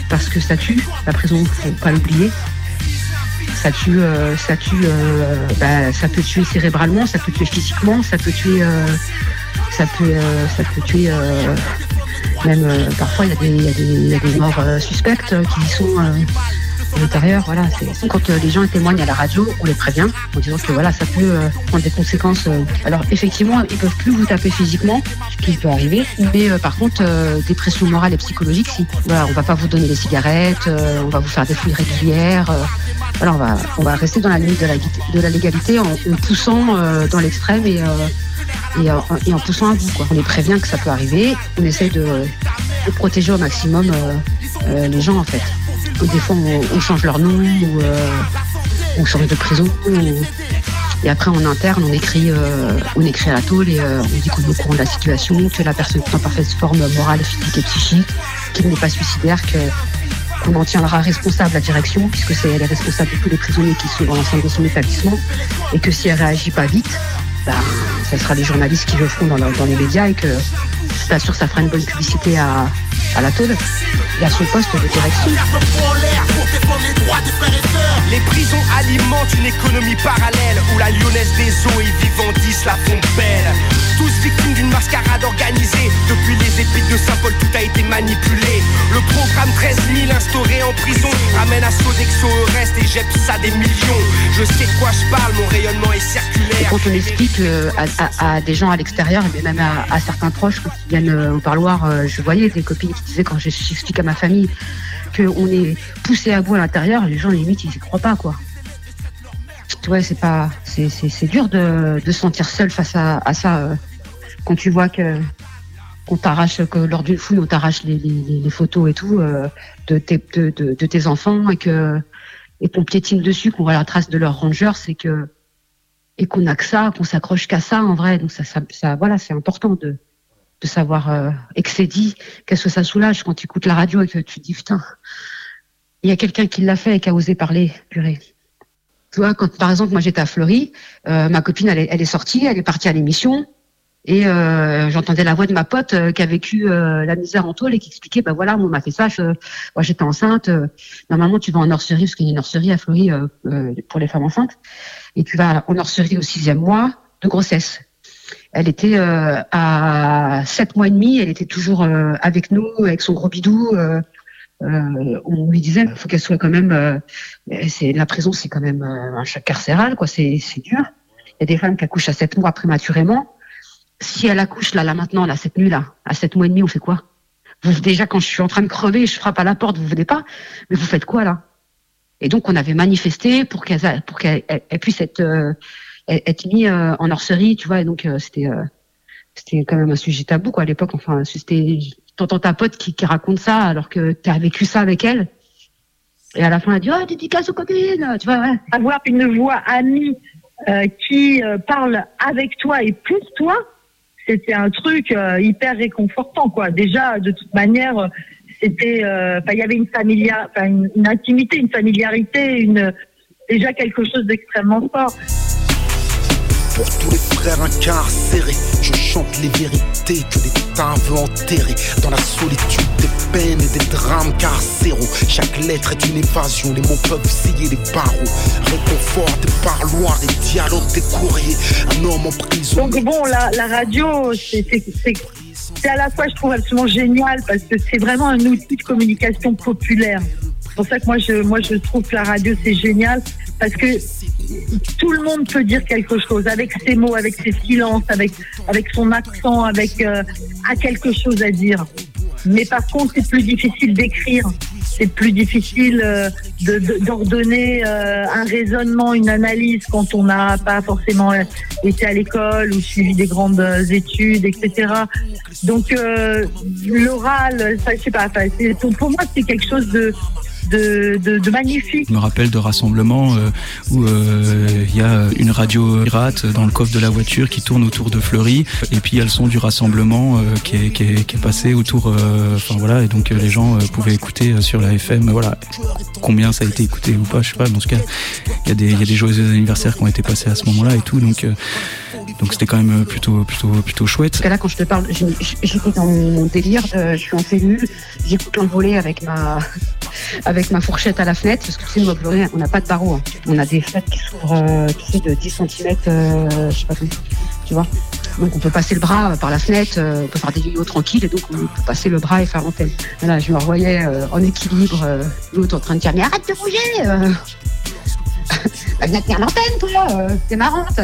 parce que ça tue. La prison, faut pas l'oublier. Ça tue, euh, ça tue, euh, bah, ça peut tuer cérébralement, ça peut tuer physiquement, ça peut tuer, ça peut, ça peut tuer. même parfois il y a des, il y a des, morts suspectes qui sont l'intérieur. Voilà, quand euh, les gens témoignent à la radio, on les prévient en disant que voilà, ça peut euh, prendre des conséquences. euh. Alors effectivement, ils peuvent plus vous taper physiquement, ce qui peut arriver, mais par contre, des pressions morales et psychologiques, si. Voilà, on va pas vous donner des cigarettes, on va vous faire des fouilles régulières. on va, rester dans la limite de la, légalité en, poussant dans l'extrême et, en, poussant à bout. On les prévient que ça peut arriver, on essaie de, protéger au maximum les gens en fait. Des fois, on, change leur nom ou euh, on change de prison. et après, en interne, on écrit, euh, on écrit à la tôle et euh, on dit qu'on est au courant de la situation, que la personne est en parfaite forme morale, physique et psychique, qu'il n'est pas suicidaire, que qu'on en tiendra responsable la direction, puisque c'est elle est responsable de tous les prisonniers qui sont dans l'ensemble de son établissement, et que si elle réagit pas vite, ben, ce sera les journalistes qui le feront dans, le- dans les médias et que je t'assure ça fera une bonne publicité à, à la tôle et à son poste de direction. Les prisons alimentent une économie parallèle où la lyonnaise des eaux et vivandis la font belle. Tous victimes d'une mascarade organisée. Depuis les épiques de Saint-Paul, tout a été manipulé. Le programme 13 000 instauré en prison ramène à Sodexo Eurest et jette ça des millions. Je sais de quoi je parle, mon rayonnement est Et circulaire. quand on explique euh, à, à- à des gens à l'extérieur, mais même à, à certains proches quand ils viennent euh, au parloir, euh, je voyais des copines qui disaient quand j'explique à ma famille qu'on est poussé à bout à l'intérieur, les gens limite ils y croient pas quoi. C'est pas, c'est, dur de, de se sentir seul face à, ça euh, quand tu vois que qu'on t'arrache, que lors d'une fouille on t'arrache les, photos et tout euh, de, tes, de, de- tes enfants et que et qu'on piétine dessus, qu'on voit la trace de leur ranger, c'est que et qu'on a que ça, qu'on s'accroche qu'à ça en vrai. Donc ça, ça- voilà, c'est important de, de savoir euh, dit, qu'est-ce que ça soulage quand tu écoutes la radio et que tu te dis putain, il y a quelqu'un qui l'a fait et qui a osé parler, purée. Tu vois, quand par exemple moi j'étais à Fleury, euh, ma copine elle est, elle est sortie, elle est partie à l'émission. Et euh, j'entendais la voix de ma pote euh, qui a vécu euh, la misère en tôle et qui expliquait, bah voilà, moi, on m'a fait ça, je- moi j'étais enceinte, euh, normalement tu vas en nurserie, parce qu'il y a une nurserie à Fleury euh, pour les femmes enceintes, et tu vas en nurserie au sixième mois de grossesse. Elle était euh, à sept mois et demi, elle était toujours euh, avec nous, avec son gros bidou. euh, euh, on lui disait, faut qu'elle soit quand même. euh, c'est la prison, c'est quand même euh, un choc carcéral, quoi. C'est dur. Il y a des femmes qui accouchent à sept mois prématurément. Si elle accouche là, là maintenant, là cette nuit là, à sept mois et demi, on fait quoi? Vous, Déjà, quand je suis en train de crever, je frappe à la porte, vous venez pas, mais vous faites quoi là? Et donc, on avait manifesté pour qu'elle pour qu'elle elle- elle puisse être être mise euh, en nurserie, tu vois. Et donc, euh, c'était euh, c'était quand même un sujet tabou quoi à l'époque. Enfin, c'était t'entends ta pote qui, raconte ça alors que tu as vécu ça avec elle. Et à la fin, elle dit oh dédicace aux copines, tu vois. Ouais. Avoir une voix amie qui parle avec toi et pour toi, c'était un truc hyper réconfortant, quoi. Déjà, de toute manière, c'était, il y avait une familia, une, une intimité, une familiarité, une déjà quelque chose d'extrêmement fort. Pour tous les frères incarcérés, je chante les vérités que l'État veut enterrer. Dans la solitude des peines et des drames carcéraux. Chaque lettre est une évasion, les mots peuvent scier les barreaux. Réconfort des parloirs, des dialogues, des courriers. Un homme en prison. Donc bon, la, radio, c'est à la fois, je trouve absolument génial parce que c'est vraiment un outil de communication populaire. C'est pour ça que moi, je trouve que la radio, c'est génial parce que tout le monde peut dire quelque chose avec ses mots, avec ses silences, avec, avec son accent, avec euh, a quelque chose à dire. Mais par contre, c'est plus difficile d'écrire. C'est plus difficile euh, d'ordonner euh, un raisonnement, une analyse quand on n'a pas forcément été à l'école ou suivi des grandes études, etc. Donc euh, l'oral, ça, je sais pas. pour moi, c'est quelque chose de de, magnifique. Je me rappelle de rassemblements euh, où euh, il y a une radio pirate dans le coffre de la voiture qui tourne autour de Fleury. Et puis il y a le son du rassemblement euh, qui, est, passé autour enfin voilà. Et donc les gens pouvaient écouter sur la FM voilà. Combien ça a été écouté ou pas je sais pas. Mais en tout cas il y y a des joyeux anniversaires qui ont été passés à ce moment-là et tout. Donc donc c'était quand même plutôt plutôt plutôt chouette. Parce que là quand je te parle, j'étais dans mon délire, je suis en cellule, j'écoute l'envolée avec ma avec ma fourchette à la fenêtre, parce que tu sais, on n'a pas de barreaux. Hein. On a des fenêtres qui s'ouvrent euh, tu sais, de 10 cm, euh, je sais pas comment, tu vois. Donc on peut passer le bras par la fenêtre, euh, on peut faire des vidéos tranquilles et donc on peut passer le bras et faire l'antenne. Voilà, je me revoyais euh, en équilibre, euh, l'autre en train de dire mais arrête de bouger bah, viens tenir l'antenne, toi, euh, c'est marrante.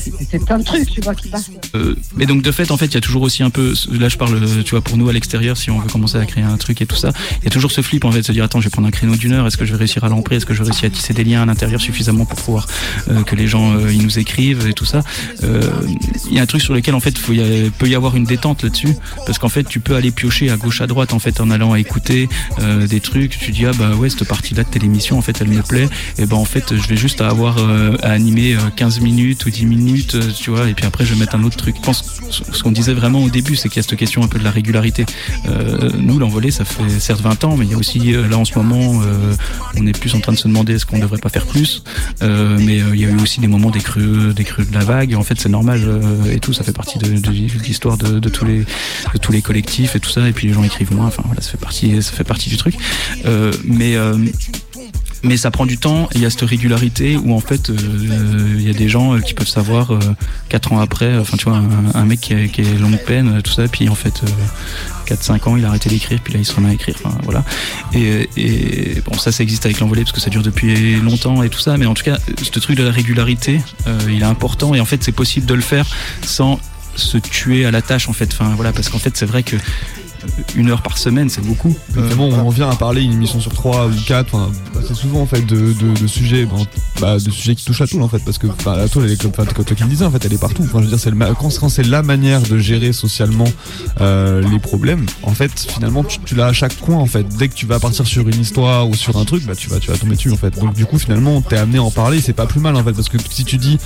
C'est plein de tu vois, qui passent. Euh, mais donc, de fait, en fait, il y a toujours aussi un peu, là, je parle, tu vois, pour nous à l'extérieur, si on veut commencer à créer un truc et tout ça, il y a toujours ce flip, en fait, de se dire, attends, je vais prendre un créneau d'une heure, est-ce que je vais réussir à l'emprunter, est-ce que je vais réussir à tisser des liens à l'intérieur suffisamment pour pouvoir euh, que les gens, euh, ils nous écrivent et tout ça. Il y a un truc sur lequel, en fait, il peut y avoir une détente là-dessus, parce qu'en fait, tu peux aller piocher à gauche, à droite, en fait, en allant écouter des trucs, tu dis, ah bah ouais, cette partie-là de télémission, en fait, elle me plaît, et ben, en fait, je vais juste avoir à animer 15 minutes ou 10 minutes, tu vois, et puis après je vais mettre un autre truc. Je pense ce qu'on disait vraiment au début, c'est qu'il y a cette question un peu de la régularité. Euh, nous, l'envolée, ça fait certes 20 ans, mais il y a aussi là en ce moment, euh, on est plus en train de se demander est-ce qu'on ne devrait pas faire plus. Euh, mais il y a eu aussi des moments des creux, des creux de la vague. En fait, c'est normal et tout, ça fait partie de l'histoire de, de, tous les, de tous les collectifs et tout ça. Et puis les gens écrivent moins. Enfin voilà, ça fait partie, ça fait partie du truc. mais mais ça prend du temps. Il y a cette régularité où en fait euh, il y a des gens euh, qui peuvent savoir euh, quatre ans après, enfin tu vois, un, mec qui, est, qui longue peine, tout ça, puis en fait 4-5 ans, il a arrêté d'écrire, puis là il se remet à écrire. Enfin, voilà. Et, et, bon, ça, ça existe avec l'envolée parce que ça dure depuis longtemps et tout ça, mais en tout cas, ce truc de la régularité, il est important et en fait, c'est possible de le faire sans se tuer à la tâche en fait. Enfin voilà, parce qu'en fait, c'est vrai que une heure par semaine, c'est beaucoup. Euh, bon, on vient à parler une émission sur trois ou quatre, enfin, c'est souvent en fait de, de, sujets, bah, de sujets qui touchent à tout en fait, parce que bah, la toile, elle est comme, toi qui le disais, en fait, elle est partout. Enfin, je veux dire, c'est quand, c'est la manière de gérer socialement euh, les problèmes, en fait, finalement, tu, l'as à chaque coin en fait. Dès que tu vas partir sur une histoire ou sur un truc, bah, tu vas, tu vas tomber dessus en fait. Donc du coup, finalement, t'es amené à en parler, c'est pas plus mal en fait, parce que si tu dis,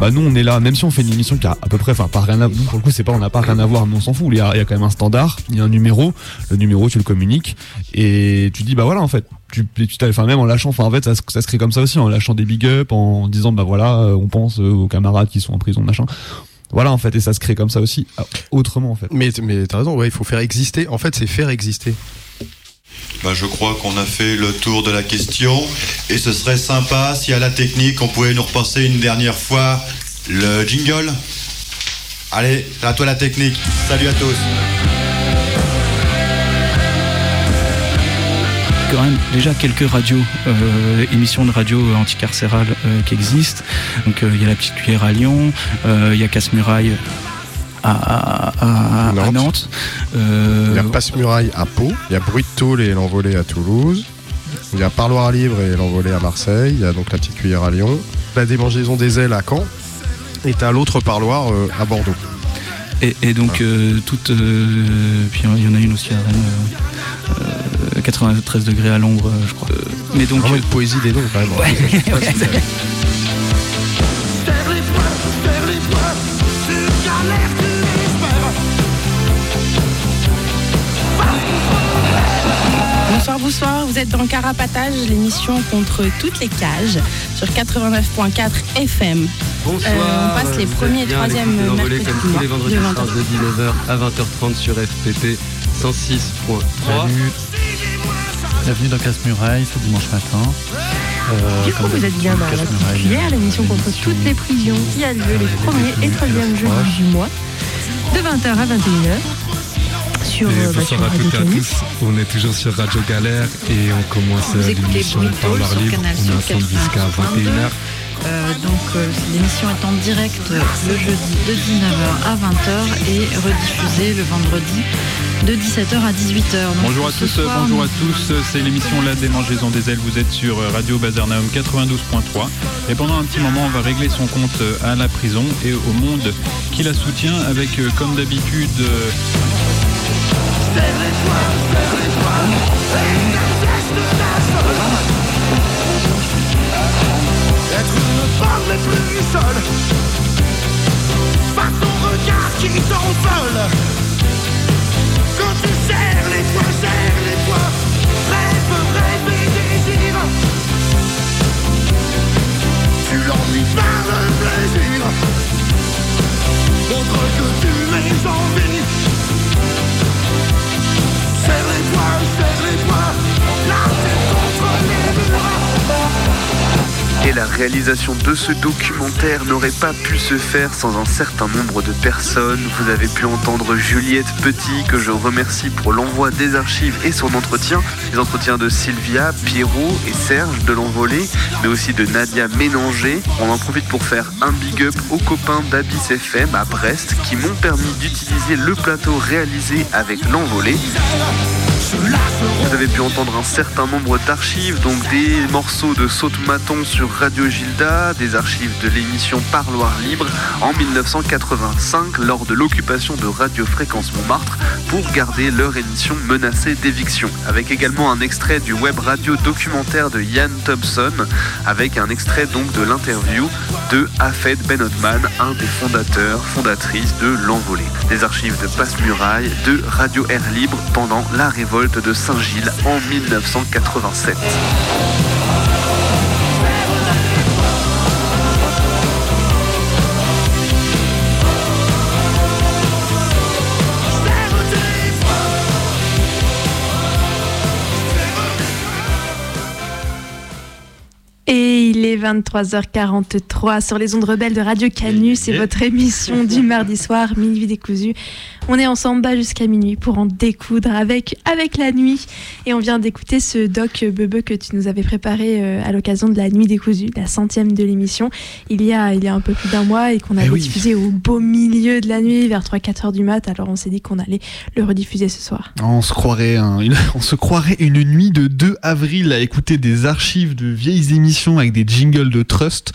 bah nous, on est là, même si on fait une émission qui a à peu près, enfin, pas rien à, nous pour le coup, c'est pas, on n'a pas rien à voir, mais on s'en fout. Il y, a, y a quand même un standard, il y a un numéro, le numéro tu le communiques et tu dis bah voilà en fait tu, tu enfin même en lâchant enfin en fait ça, ça, se crée comme ça aussi en lâchant des big up en disant bah voilà euh, on pense euh, aux camarades qui sont en prison machin voilà en fait et ça se crée comme ça aussi ah, autrement en fait mais mais t'as raison ouais il faut faire exister en fait c'est faire exister bah, je crois qu'on a fait le tour de la question et ce serait sympa si à la technique on pouvait nous repasser une dernière fois le jingle. Allez, à toi la technique. Salut à tous. Quand même déjà quelques radios, euh, émissions de radio anticarcérales euh, qui existent. Donc euh, il y a la petite cuillère à Lyon, euh, il y a Casse-Muraille à, à, à, Nantes. À Nantes. il y a Passe-Muraille à Pau, il y a Bruit de Toul et l'envolée à Toulouse. Il y a Parloir Libre et l'envolée à Marseille. Il y a donc la petite cuillère à Lyon. La démangeaison des ailes à Caen. Et à l'autre parloir à Bordeaux. Et, et donc, euh, toute. Euh, puis il y en a une aussi à Rennes. Euh, 93 degrés à l'ombre, je crois. mais donc. Vraiment une poésie des noms, quand même. Ouais. Bonsoir, bonsoir, vous êtes dans Carapatage, l'émission contre toutes les cages sur 89.4 FM. Bonsoir. Euh, on passe les premiers et troisièmes mercredis comme tous les vendredis de 19h à 20h30 sur FPP 106.3. Bienvenue dans Casse-Muraille ce dimanche matin. Euh, du coup, vous êtes bien dans la petite cuillère, l'émission contre toutes les prisons qui a lieu les premiers et troisièmes jeudis du mois, de 20h à 21h. Sur, et euh, bah, bonsoir à Radio toutes et à Canus. tous. On est toujours sur Radio Galère et on commence euh, l'émission par l'heure sur libre. Canal On est Sud ensemble jusqu'à 91.2. 21h. Euh, donc euh, l'émission est en direct le jeudi de 19h à 20h et rediffusée le vendredi de 17h à 18h. Donc, Bonjour à tous, soir, bonjour à tous, c'est l'émission La démangeaison des ailes, vous êtes sur Radio Bazarnaum 92.3 et pendant un petit moment on va régler son compte à la prison et au monde qui la soutient avec euh, comme d'habitude n'est plus seul Par ton regard qui t'envole Quand tu serres les poings, serres les poings. Rêve, rêve et désir Tu l'ennuies par le plaisir. Montre que tu es en vie Serre les poings la réalisation de ce documentaire n'aurait pas pu se faire sans un certain nombre de personnes. Vous avez pu entendre Juliette Petit, que je remercie pour l'envoi des archives et son entretien. Les entretiens de Sylvia, Pierrot et Serge de l'Envolée, mais aussi de Nadia Ménanger. On en profite pour faire un big up aux copains d'Abyss FM à Brest qui m'ont permis d'utiliser le plateau réalisé avec l'Envolée. Vous avez pu entendre un certain nombre d'archives, donc des morceaux de Saute-Maton sur Radio Gilda, des archives de l'émission Parloir Libre en 1985 lors de l'occupation de Radio Fréquence Montmartre pour garder leur émission menacée d'éviction. Avec également un extrait du web radio documentaire de Ian Thompson, avec un extrait donc de l'interview de Afed Ben Otman, un des fondateurs, fondatrices de L'Envolée. Des archives de Passe-Muraille, de Radio Air Libre pendant la de Saint-Gilles en 1987. 23h43 sur les ondes rebelles de Radio Canu. C'est votre émission du mardi soir, minuit décousu. On est ensemble bas jusqu'à minuit pour en découdre avec, avec la nuit. Et on vient d'écouter ce doc Bebe que tu nous avais préparé euh, à l'occasion de la nuit décousue, la centième de l'émission, il, y a, il y a un peu plus d'un mois et qu'on avait oui. diffusé au beau milieu de la nuit, vers 3-4 heures du mat. Alors on s'est dit qu'on allait le rediffuser ce soir. On se croirait, une, on se croirait une nuit de 2 avril à écouter des archives de vieilles émissions avec des jingles de Trust.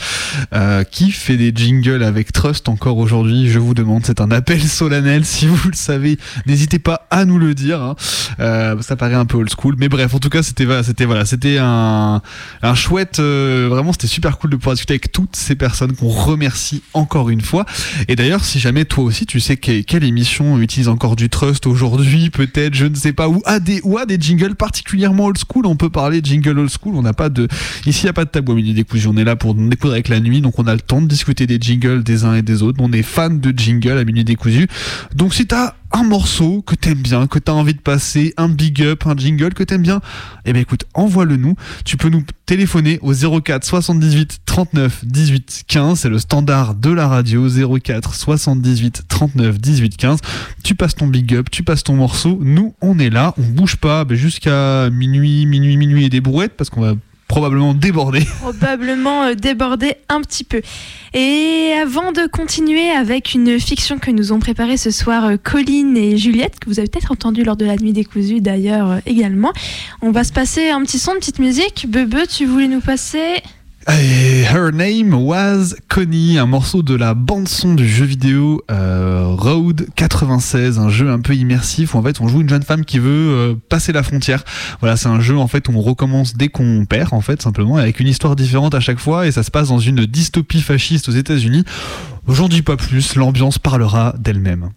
Euh, qui fait des jingles avec Trust encore aujourd'hui Je vous demande, c'est un appel solennel. Si vous le savez, n'hésitez pas à nous le dire. hein. Euh, ça paraît un peu old school, mais bref, en tout cas, c'était c'était voilà, c'était un, un chouette. euh, vraiment, c'était super cool de pouvoir discuter avec toutes ces personnes qu'on remercie encore une fois. Et d'ailleurs, si jamais toi aussi, tu sais que- quelle émission utilise encore du trust aujourd'hui, peut-être, je ne sais pas, ou a des ou a des jingles particulièrement old school. On peut parler jingle old school. On n'a pas de ici, il y a pas de tabou au milieu des couches. On est là pour découdre avec la nuit, donc on a le temps de discuter des jingles des uns et des autres. On est fan de jingles à minuit décousu. Donc si t'as un morceau que t'aimes bien, que t'as envie de passer, un big up, un jingle que t'aimes bien, eh ben écoute, envoie-le nous. Tu peux nous téléphoner au 04 78 39 18 15. C'est le standard de la radio 04 78 39 18 15. Tu passes ton big up, tu passes ton morceau. Nous, on est là, on bouge pas ben, jusqu'à minuit, minuit, minuit et des brouettes parce qu'on va probablement déborder. probablement euh, débordé un petit peu. Et avant de continuer avec une fiction que nous ont préparée ce soir euh, Colline et Juliette, que vous avez peut-être entendu lors de la nuit décousue d'ailleurs euh, également, on va se passer un petit son, une petite musique. Bebe, tu voulais nous passer Her Name Was Connie, un morceau de la bande son du jeu vidéo euh, Road 96, un jeu un peu immersif où en fait on joue une jeune femme qui veut euh, passer la frontière. Voilà, c'est un jeu en fait où on recommence dès qu'on perd en fait simplement avec une histoire différente à chaque fois et ça se passe dans une dystopie fasciste aux États-Unis. J'en dis pas plus, l'ambiance parlera d'elle-même.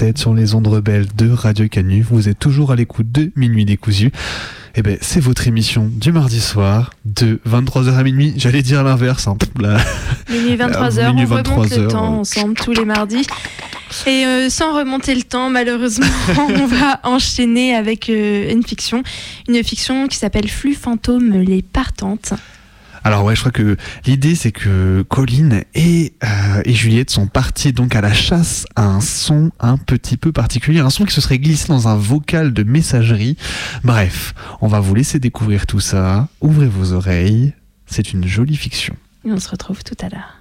23h47 sur les ondes rebelles de Radio Canu. Vous êtes toujours à l'écoute de Minuit décousu. Eh ben, c'est votre émission du mardi soir de 23h à minuit. J'allais dire l'inverse. Hein. Minuit 23h, Minuit on remonte 23 le heures. temps ensemble tous les mardis. Et euh, sans remonter le temps, malheureusement, on va enchaîner avec euh, une fiction. Une fiction qui s'appelle Flux fantôme, les partantes. Alors ouais, je crois que l'idée c'est que Colline et, euh, et Juliette sont partis donc à la chasse à un son un petit peu particulier, un son qui se serait glissé dans un vocal de messagerie. Bref, on va vous laisser découvrir tout ça. Ouvrez vos oreilles, c'est une jolie fiction. Et on se retrouve tout à l'heure.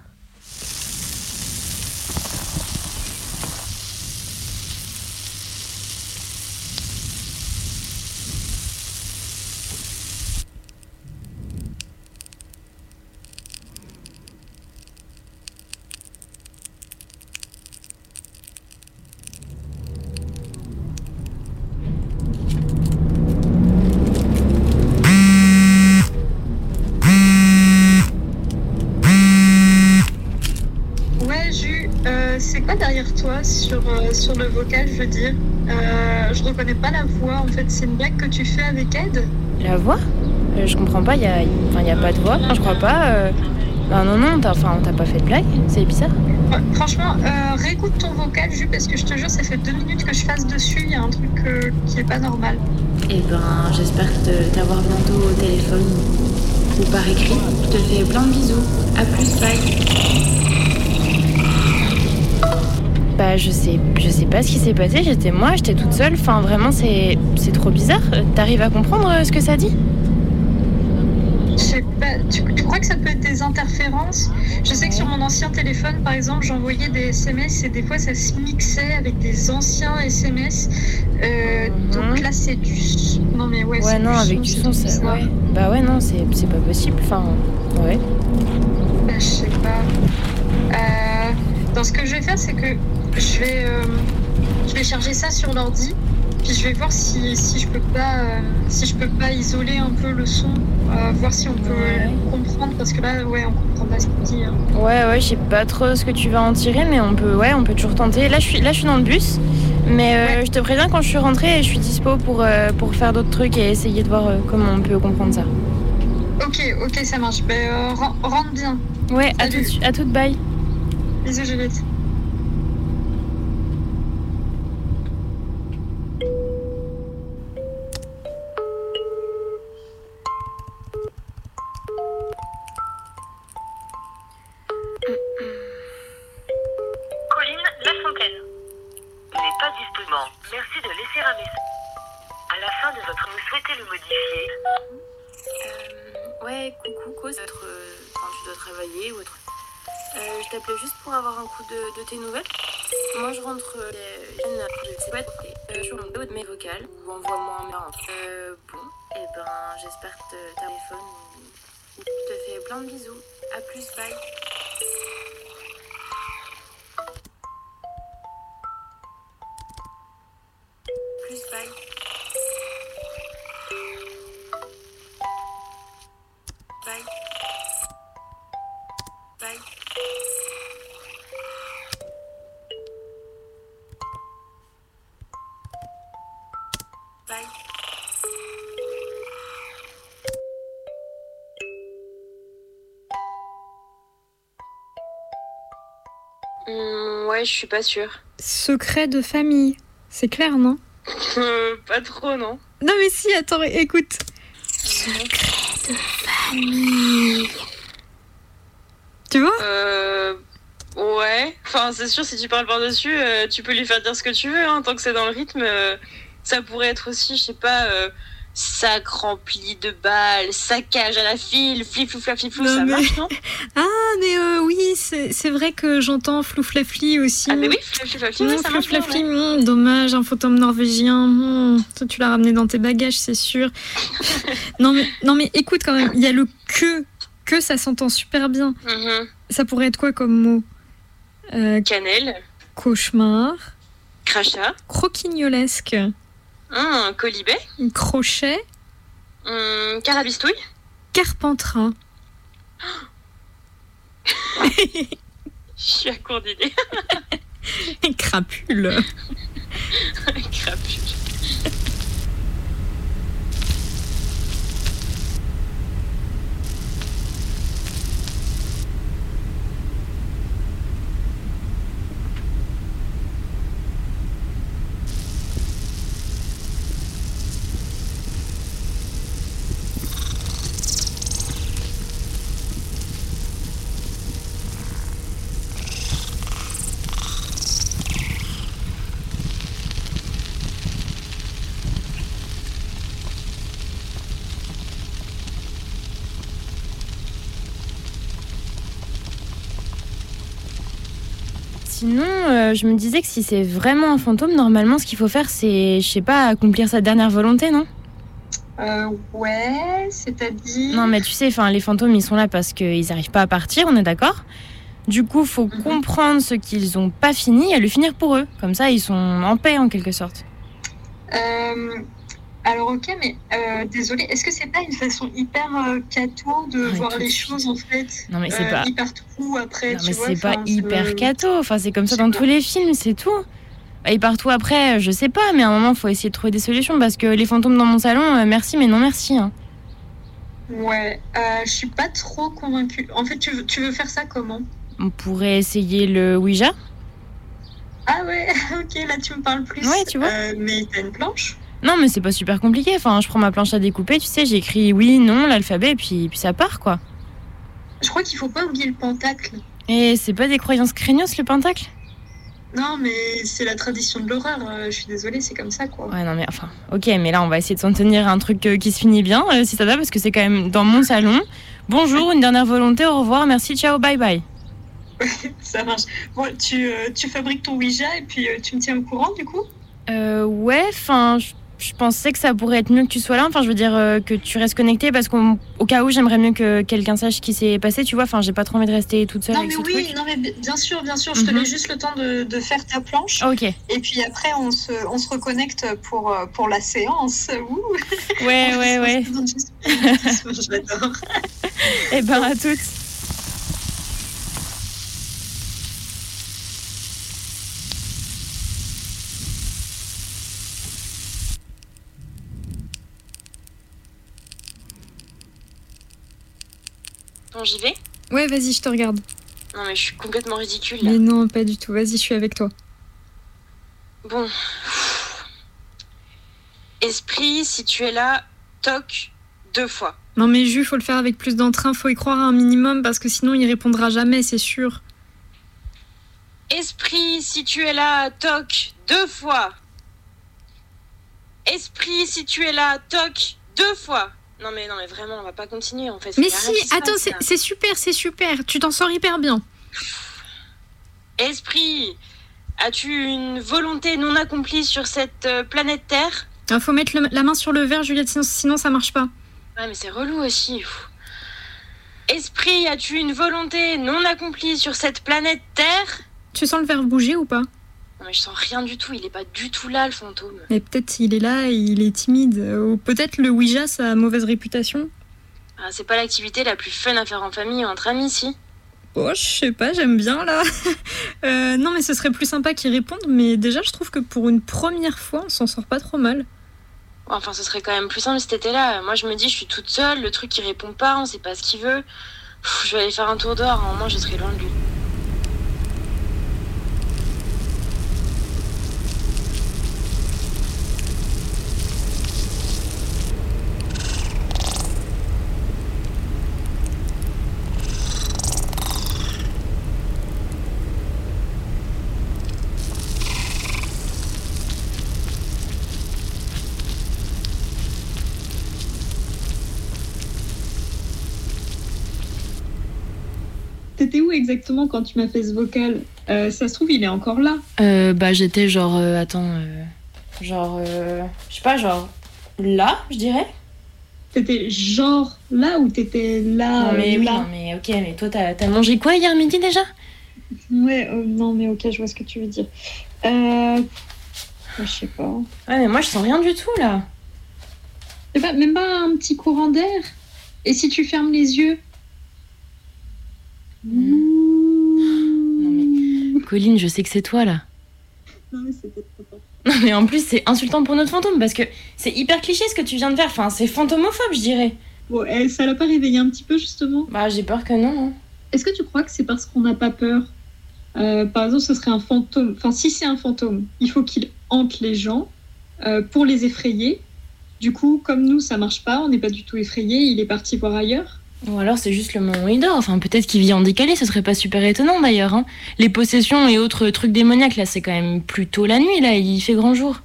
Ouais, Ju, euh, c'est quoi sur, euh, sur le vocal, je veux dire euh, Je reconnais pas la voix, en fait, c'est une blague que tu fais avec Ed? La voix? Euh, Je comprends pas, il y a, enfin, y a pas de voix, je crois pas. non, non, t'as enfin, t'as pas fait de blague, c'est bizarre. Ouais, Franchement, euh, réécoute ton vocal, Ju, parce que je te jure, ça fait deux minutes que je fasse dessus, il y a un truc euh, qui est pas normal. Eh ben, j'espère te- t'avoir bientôt au téléphone ou par écrit. Je te fais plein de bisous. À plus, bye. Bah, je sais, je sais pas ce qui s'est passé, j'étais moi, j'étais toute seule. Enfin, vraiment, c'est c'est trop bizarre. Euh, T'arrives à comprendre euh, ce que ça dit? Je sais pas, tu, tu crois que ça peut être des interférences? Je sais que sur mon ancien téléphone, par exemple, j'envoyais des SMS et des fois ça se mixait avec des anciens SMS. Euh, Donc là, c'est du. Non, mais ouais, Mhm. Ouais, c'est non, avec du son, c'est ça. Ouais. Bah, ouais, non, c'est c'est pas possible. Enfin, ouais. Bah, je sais pas. Euh, donc, ce que je vais faire, c'est que je vais, euh, je vais charger ça sur l'ordi. Puis je vais voir si, si je peux pas euh, si je peux pas isoler un peu le son, euh, voir si on peut comprendre parce que là ouais on comprend pas ce qu'il dit. hein. Ouais, ouais, je sais pas trop ce que tu vas en tirer, mais on peut, ouais, on peut toujours tenter. Là, je suis, là, je suis dans le bus, mais euh, je te préviens quand je suis rentrée, je suis dispo pour, pour faire d'autres trucs et essayer de voir comment on peut comprendre ça. Ok ok ça marche. Ben ren- rentre bien. Ouais, à tout, de suite- à toute bye. Bisous Juliette. Coup de, de tes nouvelles. Moi, je rentre euh, euh, je sais pas, euh, sur mon de mes vocales ou envoie-moi un. Euh, bon, et ben, j'espère que t'as téléphone je te fais plein de bisous. À plus, bye. Ouais, je suis pas sûre. Secret de famille. C'est clair, non Euh, pas trop, non Non mais si, attends, écoute. Secret de famille. Tu vois Euh. Ouais. Enfin, c'est sûr, si tu parles par-dessus, euh, tu peux lui faire dire ce que tu veux, hein, tant que c'est dans le rythme. euh, ça pourrait être aussi, je sais pas, euh, sac rempli de balles, saccage à la file, fliflou flafliflou, Non, ça mais- marche, non Ah, mais euh, oui, c'est vrai que j'entends flouflafli aussi. Ah, mais oui, flouflafli, Mmh, ça marche bien, flouflafli, mmh, dommage, un fantôme norvégien. mmh, toi, tu l'as ramené dans tes bagages, c'est sûr. non, mais, non, mais écoute quand même, il y a le que. Que ça s'entend super bien. Ça pourrait être quoi comme mot? Euh, Cannelle, Cauchemar. crachat, Croquignolesque. un colibet, Crochet. hum, carabistouille. Carpentras. Je suis à court d'idées. Crapule. Crapule. Sinon, euh, je me disais que si c'est vraiment un fantôme, normalement, ce qu'il faut faire, c'est, je sais pas, accomplir sa dernière volonté, non? Euh, ouais, c'est-à-dire. Non, mais tu sais, enfin, les fantômes, ils sont là parce qu'ils n'arrivent pas à partir, on est d'accord? Du coup, faut comprendre ce qu'ils ont pas fini et le finir pour eux. Comme ça, ils sont en paix, en quelque sorte. Euh, alors, ok, mais euh, désolé, est-ce que c'est pas une façon hyper euh, cato de voir les choses en fait Non, mais c'est Euh, pas- Ils partent où après Non, tu mais c'est pas hyper je- cato. Enfin, c'est comme ça dans tous les films, c'est tout. Partent où après Je sais pas, mais à un moment, faut essayer de trouver des solutions parce que les fantômes dans mon salon, euh, merci, mais non merci. hein. Ouais, euh, je suis pas trop convaincue. En fait, tu veux, tu veux faire ça comment? On pourrait essayer le Ouija Ah ouais, ok, là tu me parles plus. Ouais, tu vois. Euh, mais t'as une planche? Non, mais c'est pas super compliqué. Enfin, je prends ma planche à découper, tu sais, j'écris oui, non, l'alphabet, et puis, puis ça part, quoi. Je crois qu'il faut pas oublier le pentacle. Et c'est pas des croyances craignos, le pentacle? Non, mais c'est la tradition de l'horreur. euh, je suis désolée, c'est comme ça quoi. Ouais, non, mais enfin, ok, mais là, on va essayer de s'en tenir à un truc euh, qui se finit bien, euh, si ça va, parce que c'est quand même dans mon salon. Bonjour, une dernière volonté, au revoir, merci, ciao, bye bye. ça marche. Bon, tu, tu fabriques ton Ouija et puis tu me tiens au courant du coup? Euh, ouais, enfin, je- je pensais que ça pourrait être mieux que tu sois là. Enfin, je veux dire euh, que tu restes connecté parce qu'au au cas où, j'aimerais mieux que quelqu'un sache ce qui s'est passé, tu vois. Enfin, j'ai pas trop envie de rester toute seule Non, avec mais ce oui, truc. non, mais bi- bien sûr, bien sûr. Je te Mhm. laisse juste le temps de, de faire ta planche. Ok. Et puis après, on se, on se reconnecte pour, euh, pour la séance. Ouh. Ouais, ouais, ouais. Je l'adore. Eh ben, à toutes. Bon, j'y vais Ouais, vas-y, je te regarde. Non, mais je suis complètement ridicule là. Mais non, pas du tout. Vas-y, je suis avec toi. Bon. Esprit, si tu es là, toc deux fois. Non, mais Ju, faut le faire avec plus d'entrain, faut y croire un minimum parce que sinon il répondra jamais, c'est sûr. Esprit, si tu es là, toc deux fois. Esprit, si tu es là, toc deux fois. Non mais non mais vraiment, on va pas continuer en fait. Mais si, attends, c'est super, c'est super. Tu t'en sors hyper bien. Esprit, as-tu une volonté non accomplie sur cette euh, planète Terre? Ah, faut mettre le- la main sur le verre, Juliette, sinon, sinon ça marche pas. Ouais, mais c'est relou aussi. Esprit, as-tu une volonté non accomplie sur cette planète Terre? Tu sens le verre bouger ou pas? Non mais je sens rien du tout, il est pas du tout là le fantôme. Mais peut-être il est là et il est timide. Ou peut-être le Ouija, ça a mauvaise réputation. Ah, c'est pas l'activité la plus fun à faire en famille ou entre amis, si. Oh, je sais pas, j'aime bien là. Euh, non, mais ce serait plus sympa qu'il réponde. Mais déjà, je trouve que pour une première fois, on s'en sort pas trop mal. Enfin, ce serait quand même plus simple si t'étais là. Moi, je me dis, je suis toute seule, le truc il répond pas, on sait pas ce qu'il veut. Pff, je vais aller faire un tour dehors, au moins je serai loin de lui. T'étais où exactement quand tu m'as fait ce vocal Euh, Ça se trouve, il est encore là. Euh, bah, j'étais genre. euh, attends. genre. je sais pas, genre. Là, je dirais T'étais genre là ou t'étais là Non, mais oui, là non, mais ok, mais toi, t'as t'as mangé quoi hier midi déjà? Ouais, non, mais ok, je vois ce que tu veux dire. Euh... Je sais pas. Ouais, mais moi, je sens rien du tout là. Pas, même pas un petit courant d'air Et si tu fermes les yeux Colline, je sais que c'est toi là. Non, mais c'était trop tard. Non, mais en plus, c'est insultant pour notre fantôme parce que c'est hyper cliché ce que tu viens de faire. Enfin, c'est fantomophobe, je dirais. Bon, eh, ça l'a pas réveillé un petit peu, justement? Bah, j'ai peur que non. hein. Est-ce que tu crois que c'est parce qu'on n'a pas peur? Euh, Par exemple, ce serait un fantôme. Enfin, si c'est un fantôme, il faut qu'il hante les gens euh, pour les effrayer. Du coup, comme nous, ça marche pas, on n'est pas du tout effrayé, il est parti voir ailleurs. Ou alors c'est juste le moment où il dort. Enfin, peut-être qu'il vit en décalé, ce serait pas super étonnant d'ailleurs. hein. Les possessions et autres trucs démoniaques, là, c'est quand même plutôt la nuit, là, il fait grand jour.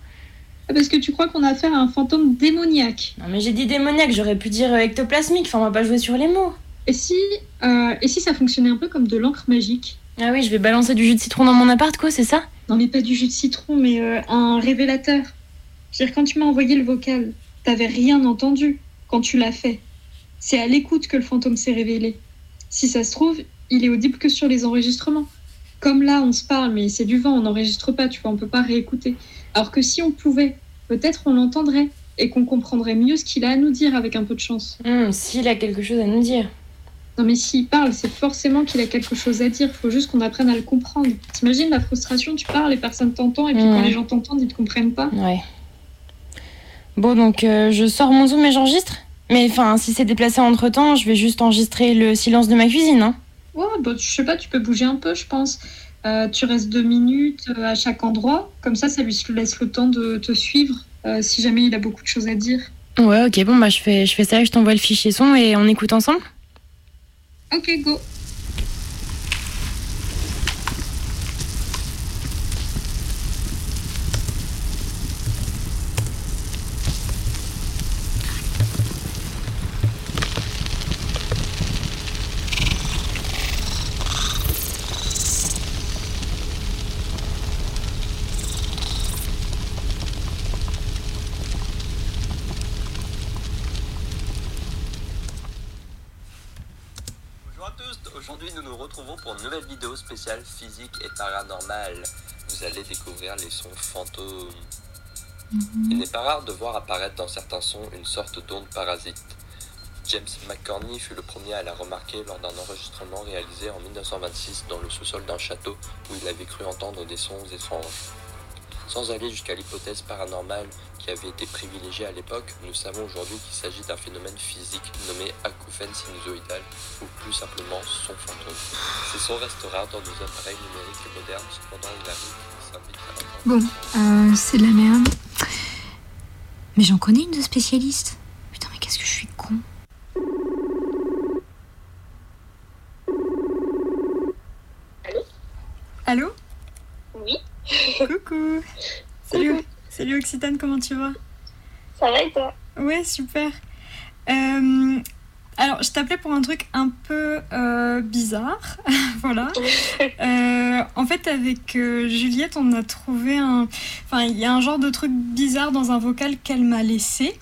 Ah, Parce que tu crois qu'on a affaire à un fantôme démoniaque. Non, mais j'ai dit démoniaque, j'aurais pu dire euh, ectoplasmique. Enfin, on va pas jouer sur les mots. Et si, euh, et si ça fonctionnait un peu comme de l'encre magique? Ah oui, je vais balancer du jus de citron dans mon appart, quoi, c'est ça? Non, mais pas du jus de citron, mais euh, un révélateur. Je veux dire, quand tu m'as envoyé le vocal, t'avais rien entendu quand tu l'as fait. C'est à l'écoute que le fantôme s'est révélé. Si ça se trouve, il est audible que sur les enregistrements. Comme là, on se parle, mais c'est du vent, on n'enregistre pas, tu vois, on peut pas réécouter. Alors que si on pouvait, peut-être on l'entendrait et qu'on comprendrait mieux ce qu'il a à nous dire avec un peu de chance. Hum, S'il a quelque chose à nous dire. Non mais s'il parle, c'est forcément qu'il a quelque chose à dire. Faut juste qu'on apprenne à le comprendre. T'imagines la frustration, tu parles et personne t'entend, et puis quand les gens t'entendent, ils te comprennent pas. Ouais. Bon, donc euh, je sors mon zoom et j'enregistre? Mais enfin, si c'est déplacé entre temps, je vais juste enregistrer le silence de ma cuisine, hein. Ouais, bah, je sais pas, tu peux bouger un peu, je pense. Euh, tu restes deux minutes euh, à chaque endroit, comme ça, ça lui laisse le temps de te suivre euh, si jamais il a beaucoup de choses à dire. Ouais, ok, bon, bah je fais, je fais ça, je t'envoie le fichier son et on écoute ensemble Ok, go. Découvrir les sons fantômes. Il n'est pas rare de voir apparaître dans certains sons une sorte d'onde parasite. James McCorney fut le premier à la remarquer lors d'un enregistrement réalisé en 1926 dans le sous-sol d'un château où il avait cru entendre des sons étranges. Sans aller jusqu'à l'hypothèse paranormale qui avait été privilégiée à l'époque, nous savons aujourd'hui qu'il s'agit d'un phénomène physique nommé acouphène sinusoïdal ou plus simplement son fantôme. Ces sons restent rares dans nos appareils numériques modernes, cependant il arrive Bon, euh, c'est de la merde. Mais j'en connais une de spécialiste. Putain, mais qu'est-ce que je suis con. Allô? Oui. Coucou. Salut, salut Occitane, comment tu vas? Ça va et toi? Ouais, super. Euh, alors, je t'appelais pour un truc un peu euh, bizarre. voilà. Euh, en fait, avec euh, Juliette, on a trouvé un. Enfin, il y a un genre de truc bizarre dans un vocal qu'elle m'a laissé.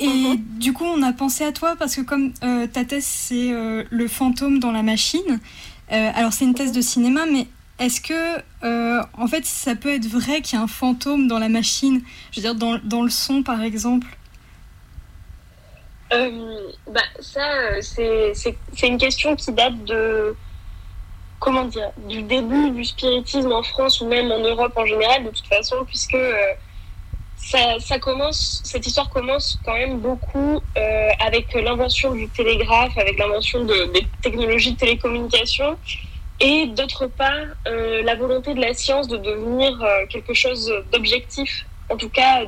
Et du coup, on a pensé à toi parce que, comme ta thèse, c'est le fantôme dans la machine. alors, c'est une thèse de cinéma, mais est-ce que, euh, en fait, ça peut être vrai qu'il y a un fantôme dans la machine? Je veux dire, dans, dans le son, par exemple Euh, bah, ça, euh, c'est une question qui date de. Comment dire Du début du spiritisme en France ou même en Europe en général, de toute façon, puisque euh, ça, ça commence, cette histoire commence quand même beaucoup avec l'invention du télégraphe, avec l'invention de, des technologies de télécommunication, et d'autre part, la volonté de la science de devenir quelque chose d'objectif, en tout cas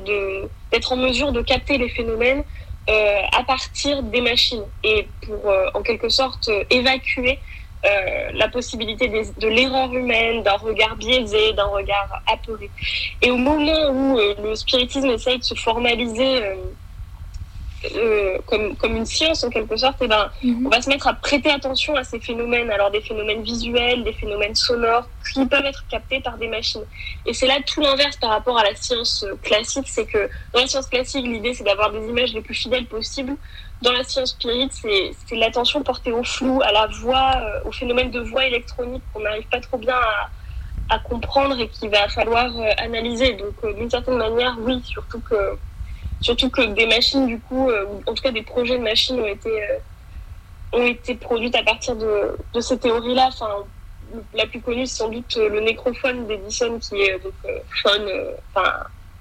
d'être en mesure de capter les phénomènes euh, à partir des machines et pour euh, en quelque sorte euh, évacuer euh, la possibilité de l'erreur humaine, d'un regard biaisé, d'un regard apeuré. Et au moment où euh, le spiritisme essaye de se formaliser euh, comme, comme une science en quelque sorte, eh ben, on va se mettre à prêter attention à ces phénomènes, alors des phénomènes visuels, des phénomènes sonores, qui peuvent être captés par des machines. Et c'est là tout l'inverse par rapport à la science euh, classique, c'est que dans la science classique, l'idée c'est d'avoir des images les plus fidèles possibles. Dans la science spirit, c'est c'est l'attention portée au flou, à la voix, euh, au phénomène de voix électronique qu'on n'arrive pas trop bien à, à comprendre et qu'il va falloir euh, analyser. Donc euh, d'une certaine manière, oui, surtout que surtout que des machines du coup, euh, en tout cas des projets de machines ont été euh, ont été produites à partir de, de ces théories-là. Enfin, la plus connue, c'est sans doute euh, le Necrophone d'Edison, qui est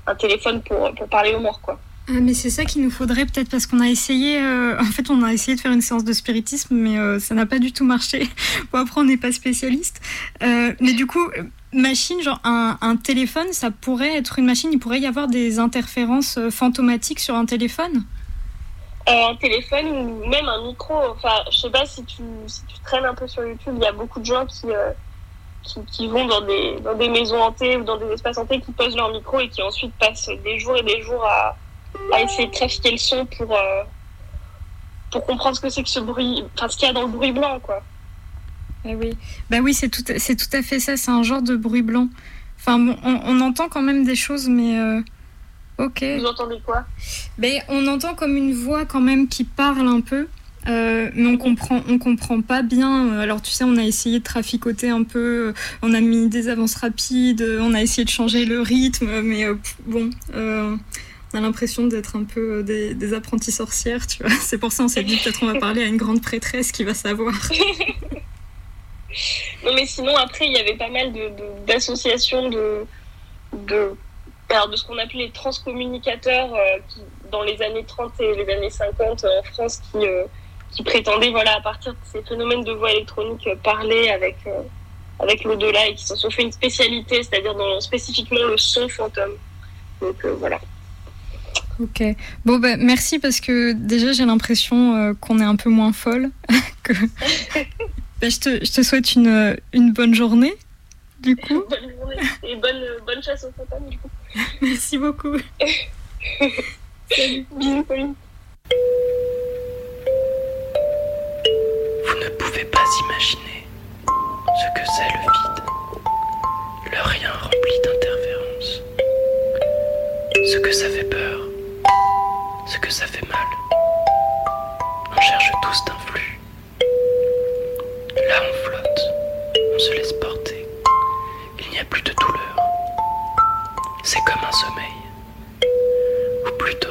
un téléphone pour, pour parler aux morts, quoi. Ah, mais c'est ça qu'il nous faudrait peut-être parce qu'on a essayé, en fait on a essayé de faire une séance de spiritisme mais ça n'a pas du tout marché. Bon après on n'est pas spécialiste. Mais du coup, machine, genre un, téléphone, ça pourrait être une machine, il pourrait y avoir des interférences euh, fantomatiques sur un téléphone? Euh, un téléphone ou même un micro. Enfin, je sais pas si tu, si tu traînes un peu sur YouTube, il y a beaucoup de gens qui, euh, qui, qui vont dans des, dans des maisons hantées ou dans des espaces hantés, qui posent leur micro et qui ensuite passent des jours et des jours à, à essayer de trafiquer le son pour, pour comprendre ce que c'est que ce bruit, enfin ce qu'il y a dans le bruit blanc, quoi. Eh oui, bah oui, c'est tout, c'est tout à fait ça. C'est un genre de bruit blanc. Enfin, bon, on, on entend quand même des choses, mais euh, ok. Vous entendez quoi? Ben, on entend comme une voix quand même qui parle un peu, euh, mais on comprend, on comprend pas bien. Alors tu sais, on a essayé de traficoter un peu. On a mis des avances rapides. On a essayé de changer le rythme, mais euh, bon. euh, on a l'impression d'être un peu des, des apprentis sorcières, tu vois. C'est pour ça on s'est dit peut-être on va parler à une grande prêtresse qui va savoir. Non, mais sinon, après, il y avait pas mal d'associations de, de, alors, de ce qu'on appelait les transcommunicateurs euh, dans les années 30 et les années 50 euh, en France qui, euh, qui prétendaient, voilà, à partir de ces phénomènes de voix électroniques, euh, parler avec, euh, avec l'au-delà et qui s'en sont fait une spécialité, c'est-à-dire spécifiquement le son fantôme. Donc voilà. Ok. Bon, bah, merci parce que déjà j'ai l'impression qu'on est un peu moins folle. que... Bah, je, te, je te souhaite une, une bonne journée, du coup. bonne journée et bonne, bonne chasse aux fantômes, du coup. Merci beaucoup. Salut, bisous, Pauline. Vous ne pouvez pas imaginer ce que c'est le vide, le rien rempli d'interférences, ce que ça fait peur, ce que ça fait mal. On cherche tous d'un flux. Là on flotte, on se laisse porter, il n'y a plus de douleur. C'est comme un sommeil, ou plutôt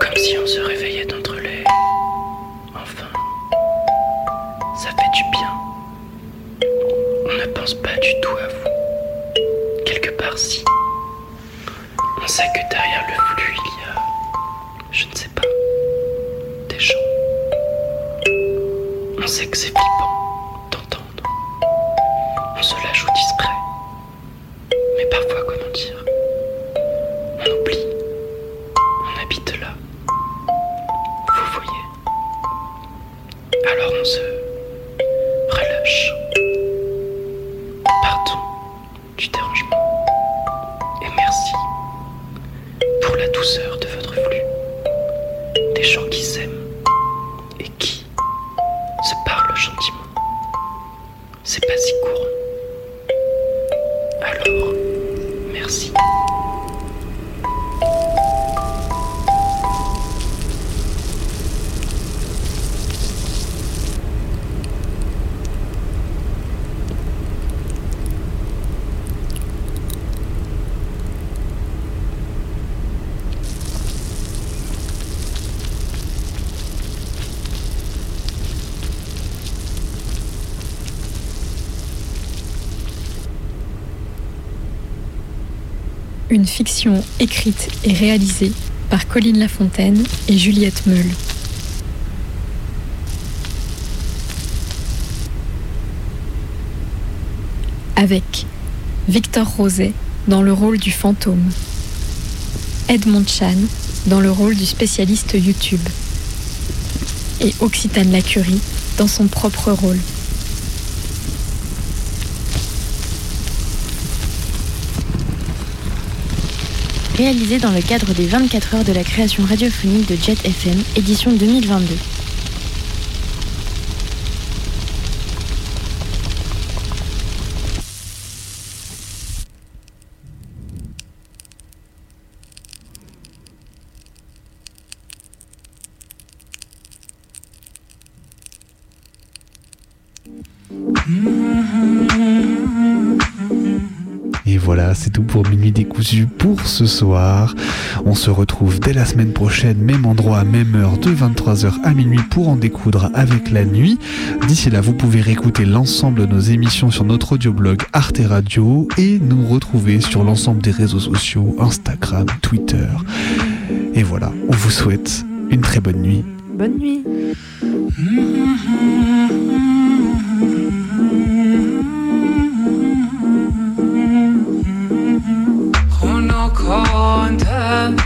comme si on se réveillait d'entre les... Enfin, ça fait du bien. On ne pense pas du tout à vous. Quelque part si. On sait que derrière le flux, il y a, je ne sais pas, On sait que c'est flippant d'entendre. On se la joue discret. Mais parfois, comment dire On oublie. On habite là. Vous voyez? Alors on se écrite et réalisée par Colline Lafontaine et Juliette Meul. Avec Victor Roset dans le rôle du fantôme, Edmond Chan dans le rôle du spécialiste YouTube et Occitane Lacurie dans son propre rôle. Réalisé dans le cadre des 24 heures de la création radiophonique de Jet FM, édition 2022. Voilà, c'est tout pour Minuit décousu pour ce soir. On se retrouve dès la semaine prochaine, même endroit, même heure, de 23h à minuit pour en découdre avec la nuit. D'ici là, vous pouvez réécouter l'ensemble de nos émissions sur notre audioblog Arte Radio et nous retrouver sur l'ensemble des réseaux sociaux, Instagram, Twitter. Et voilà, on vous souhaite une très bonne nuit. Bonne nuit. on time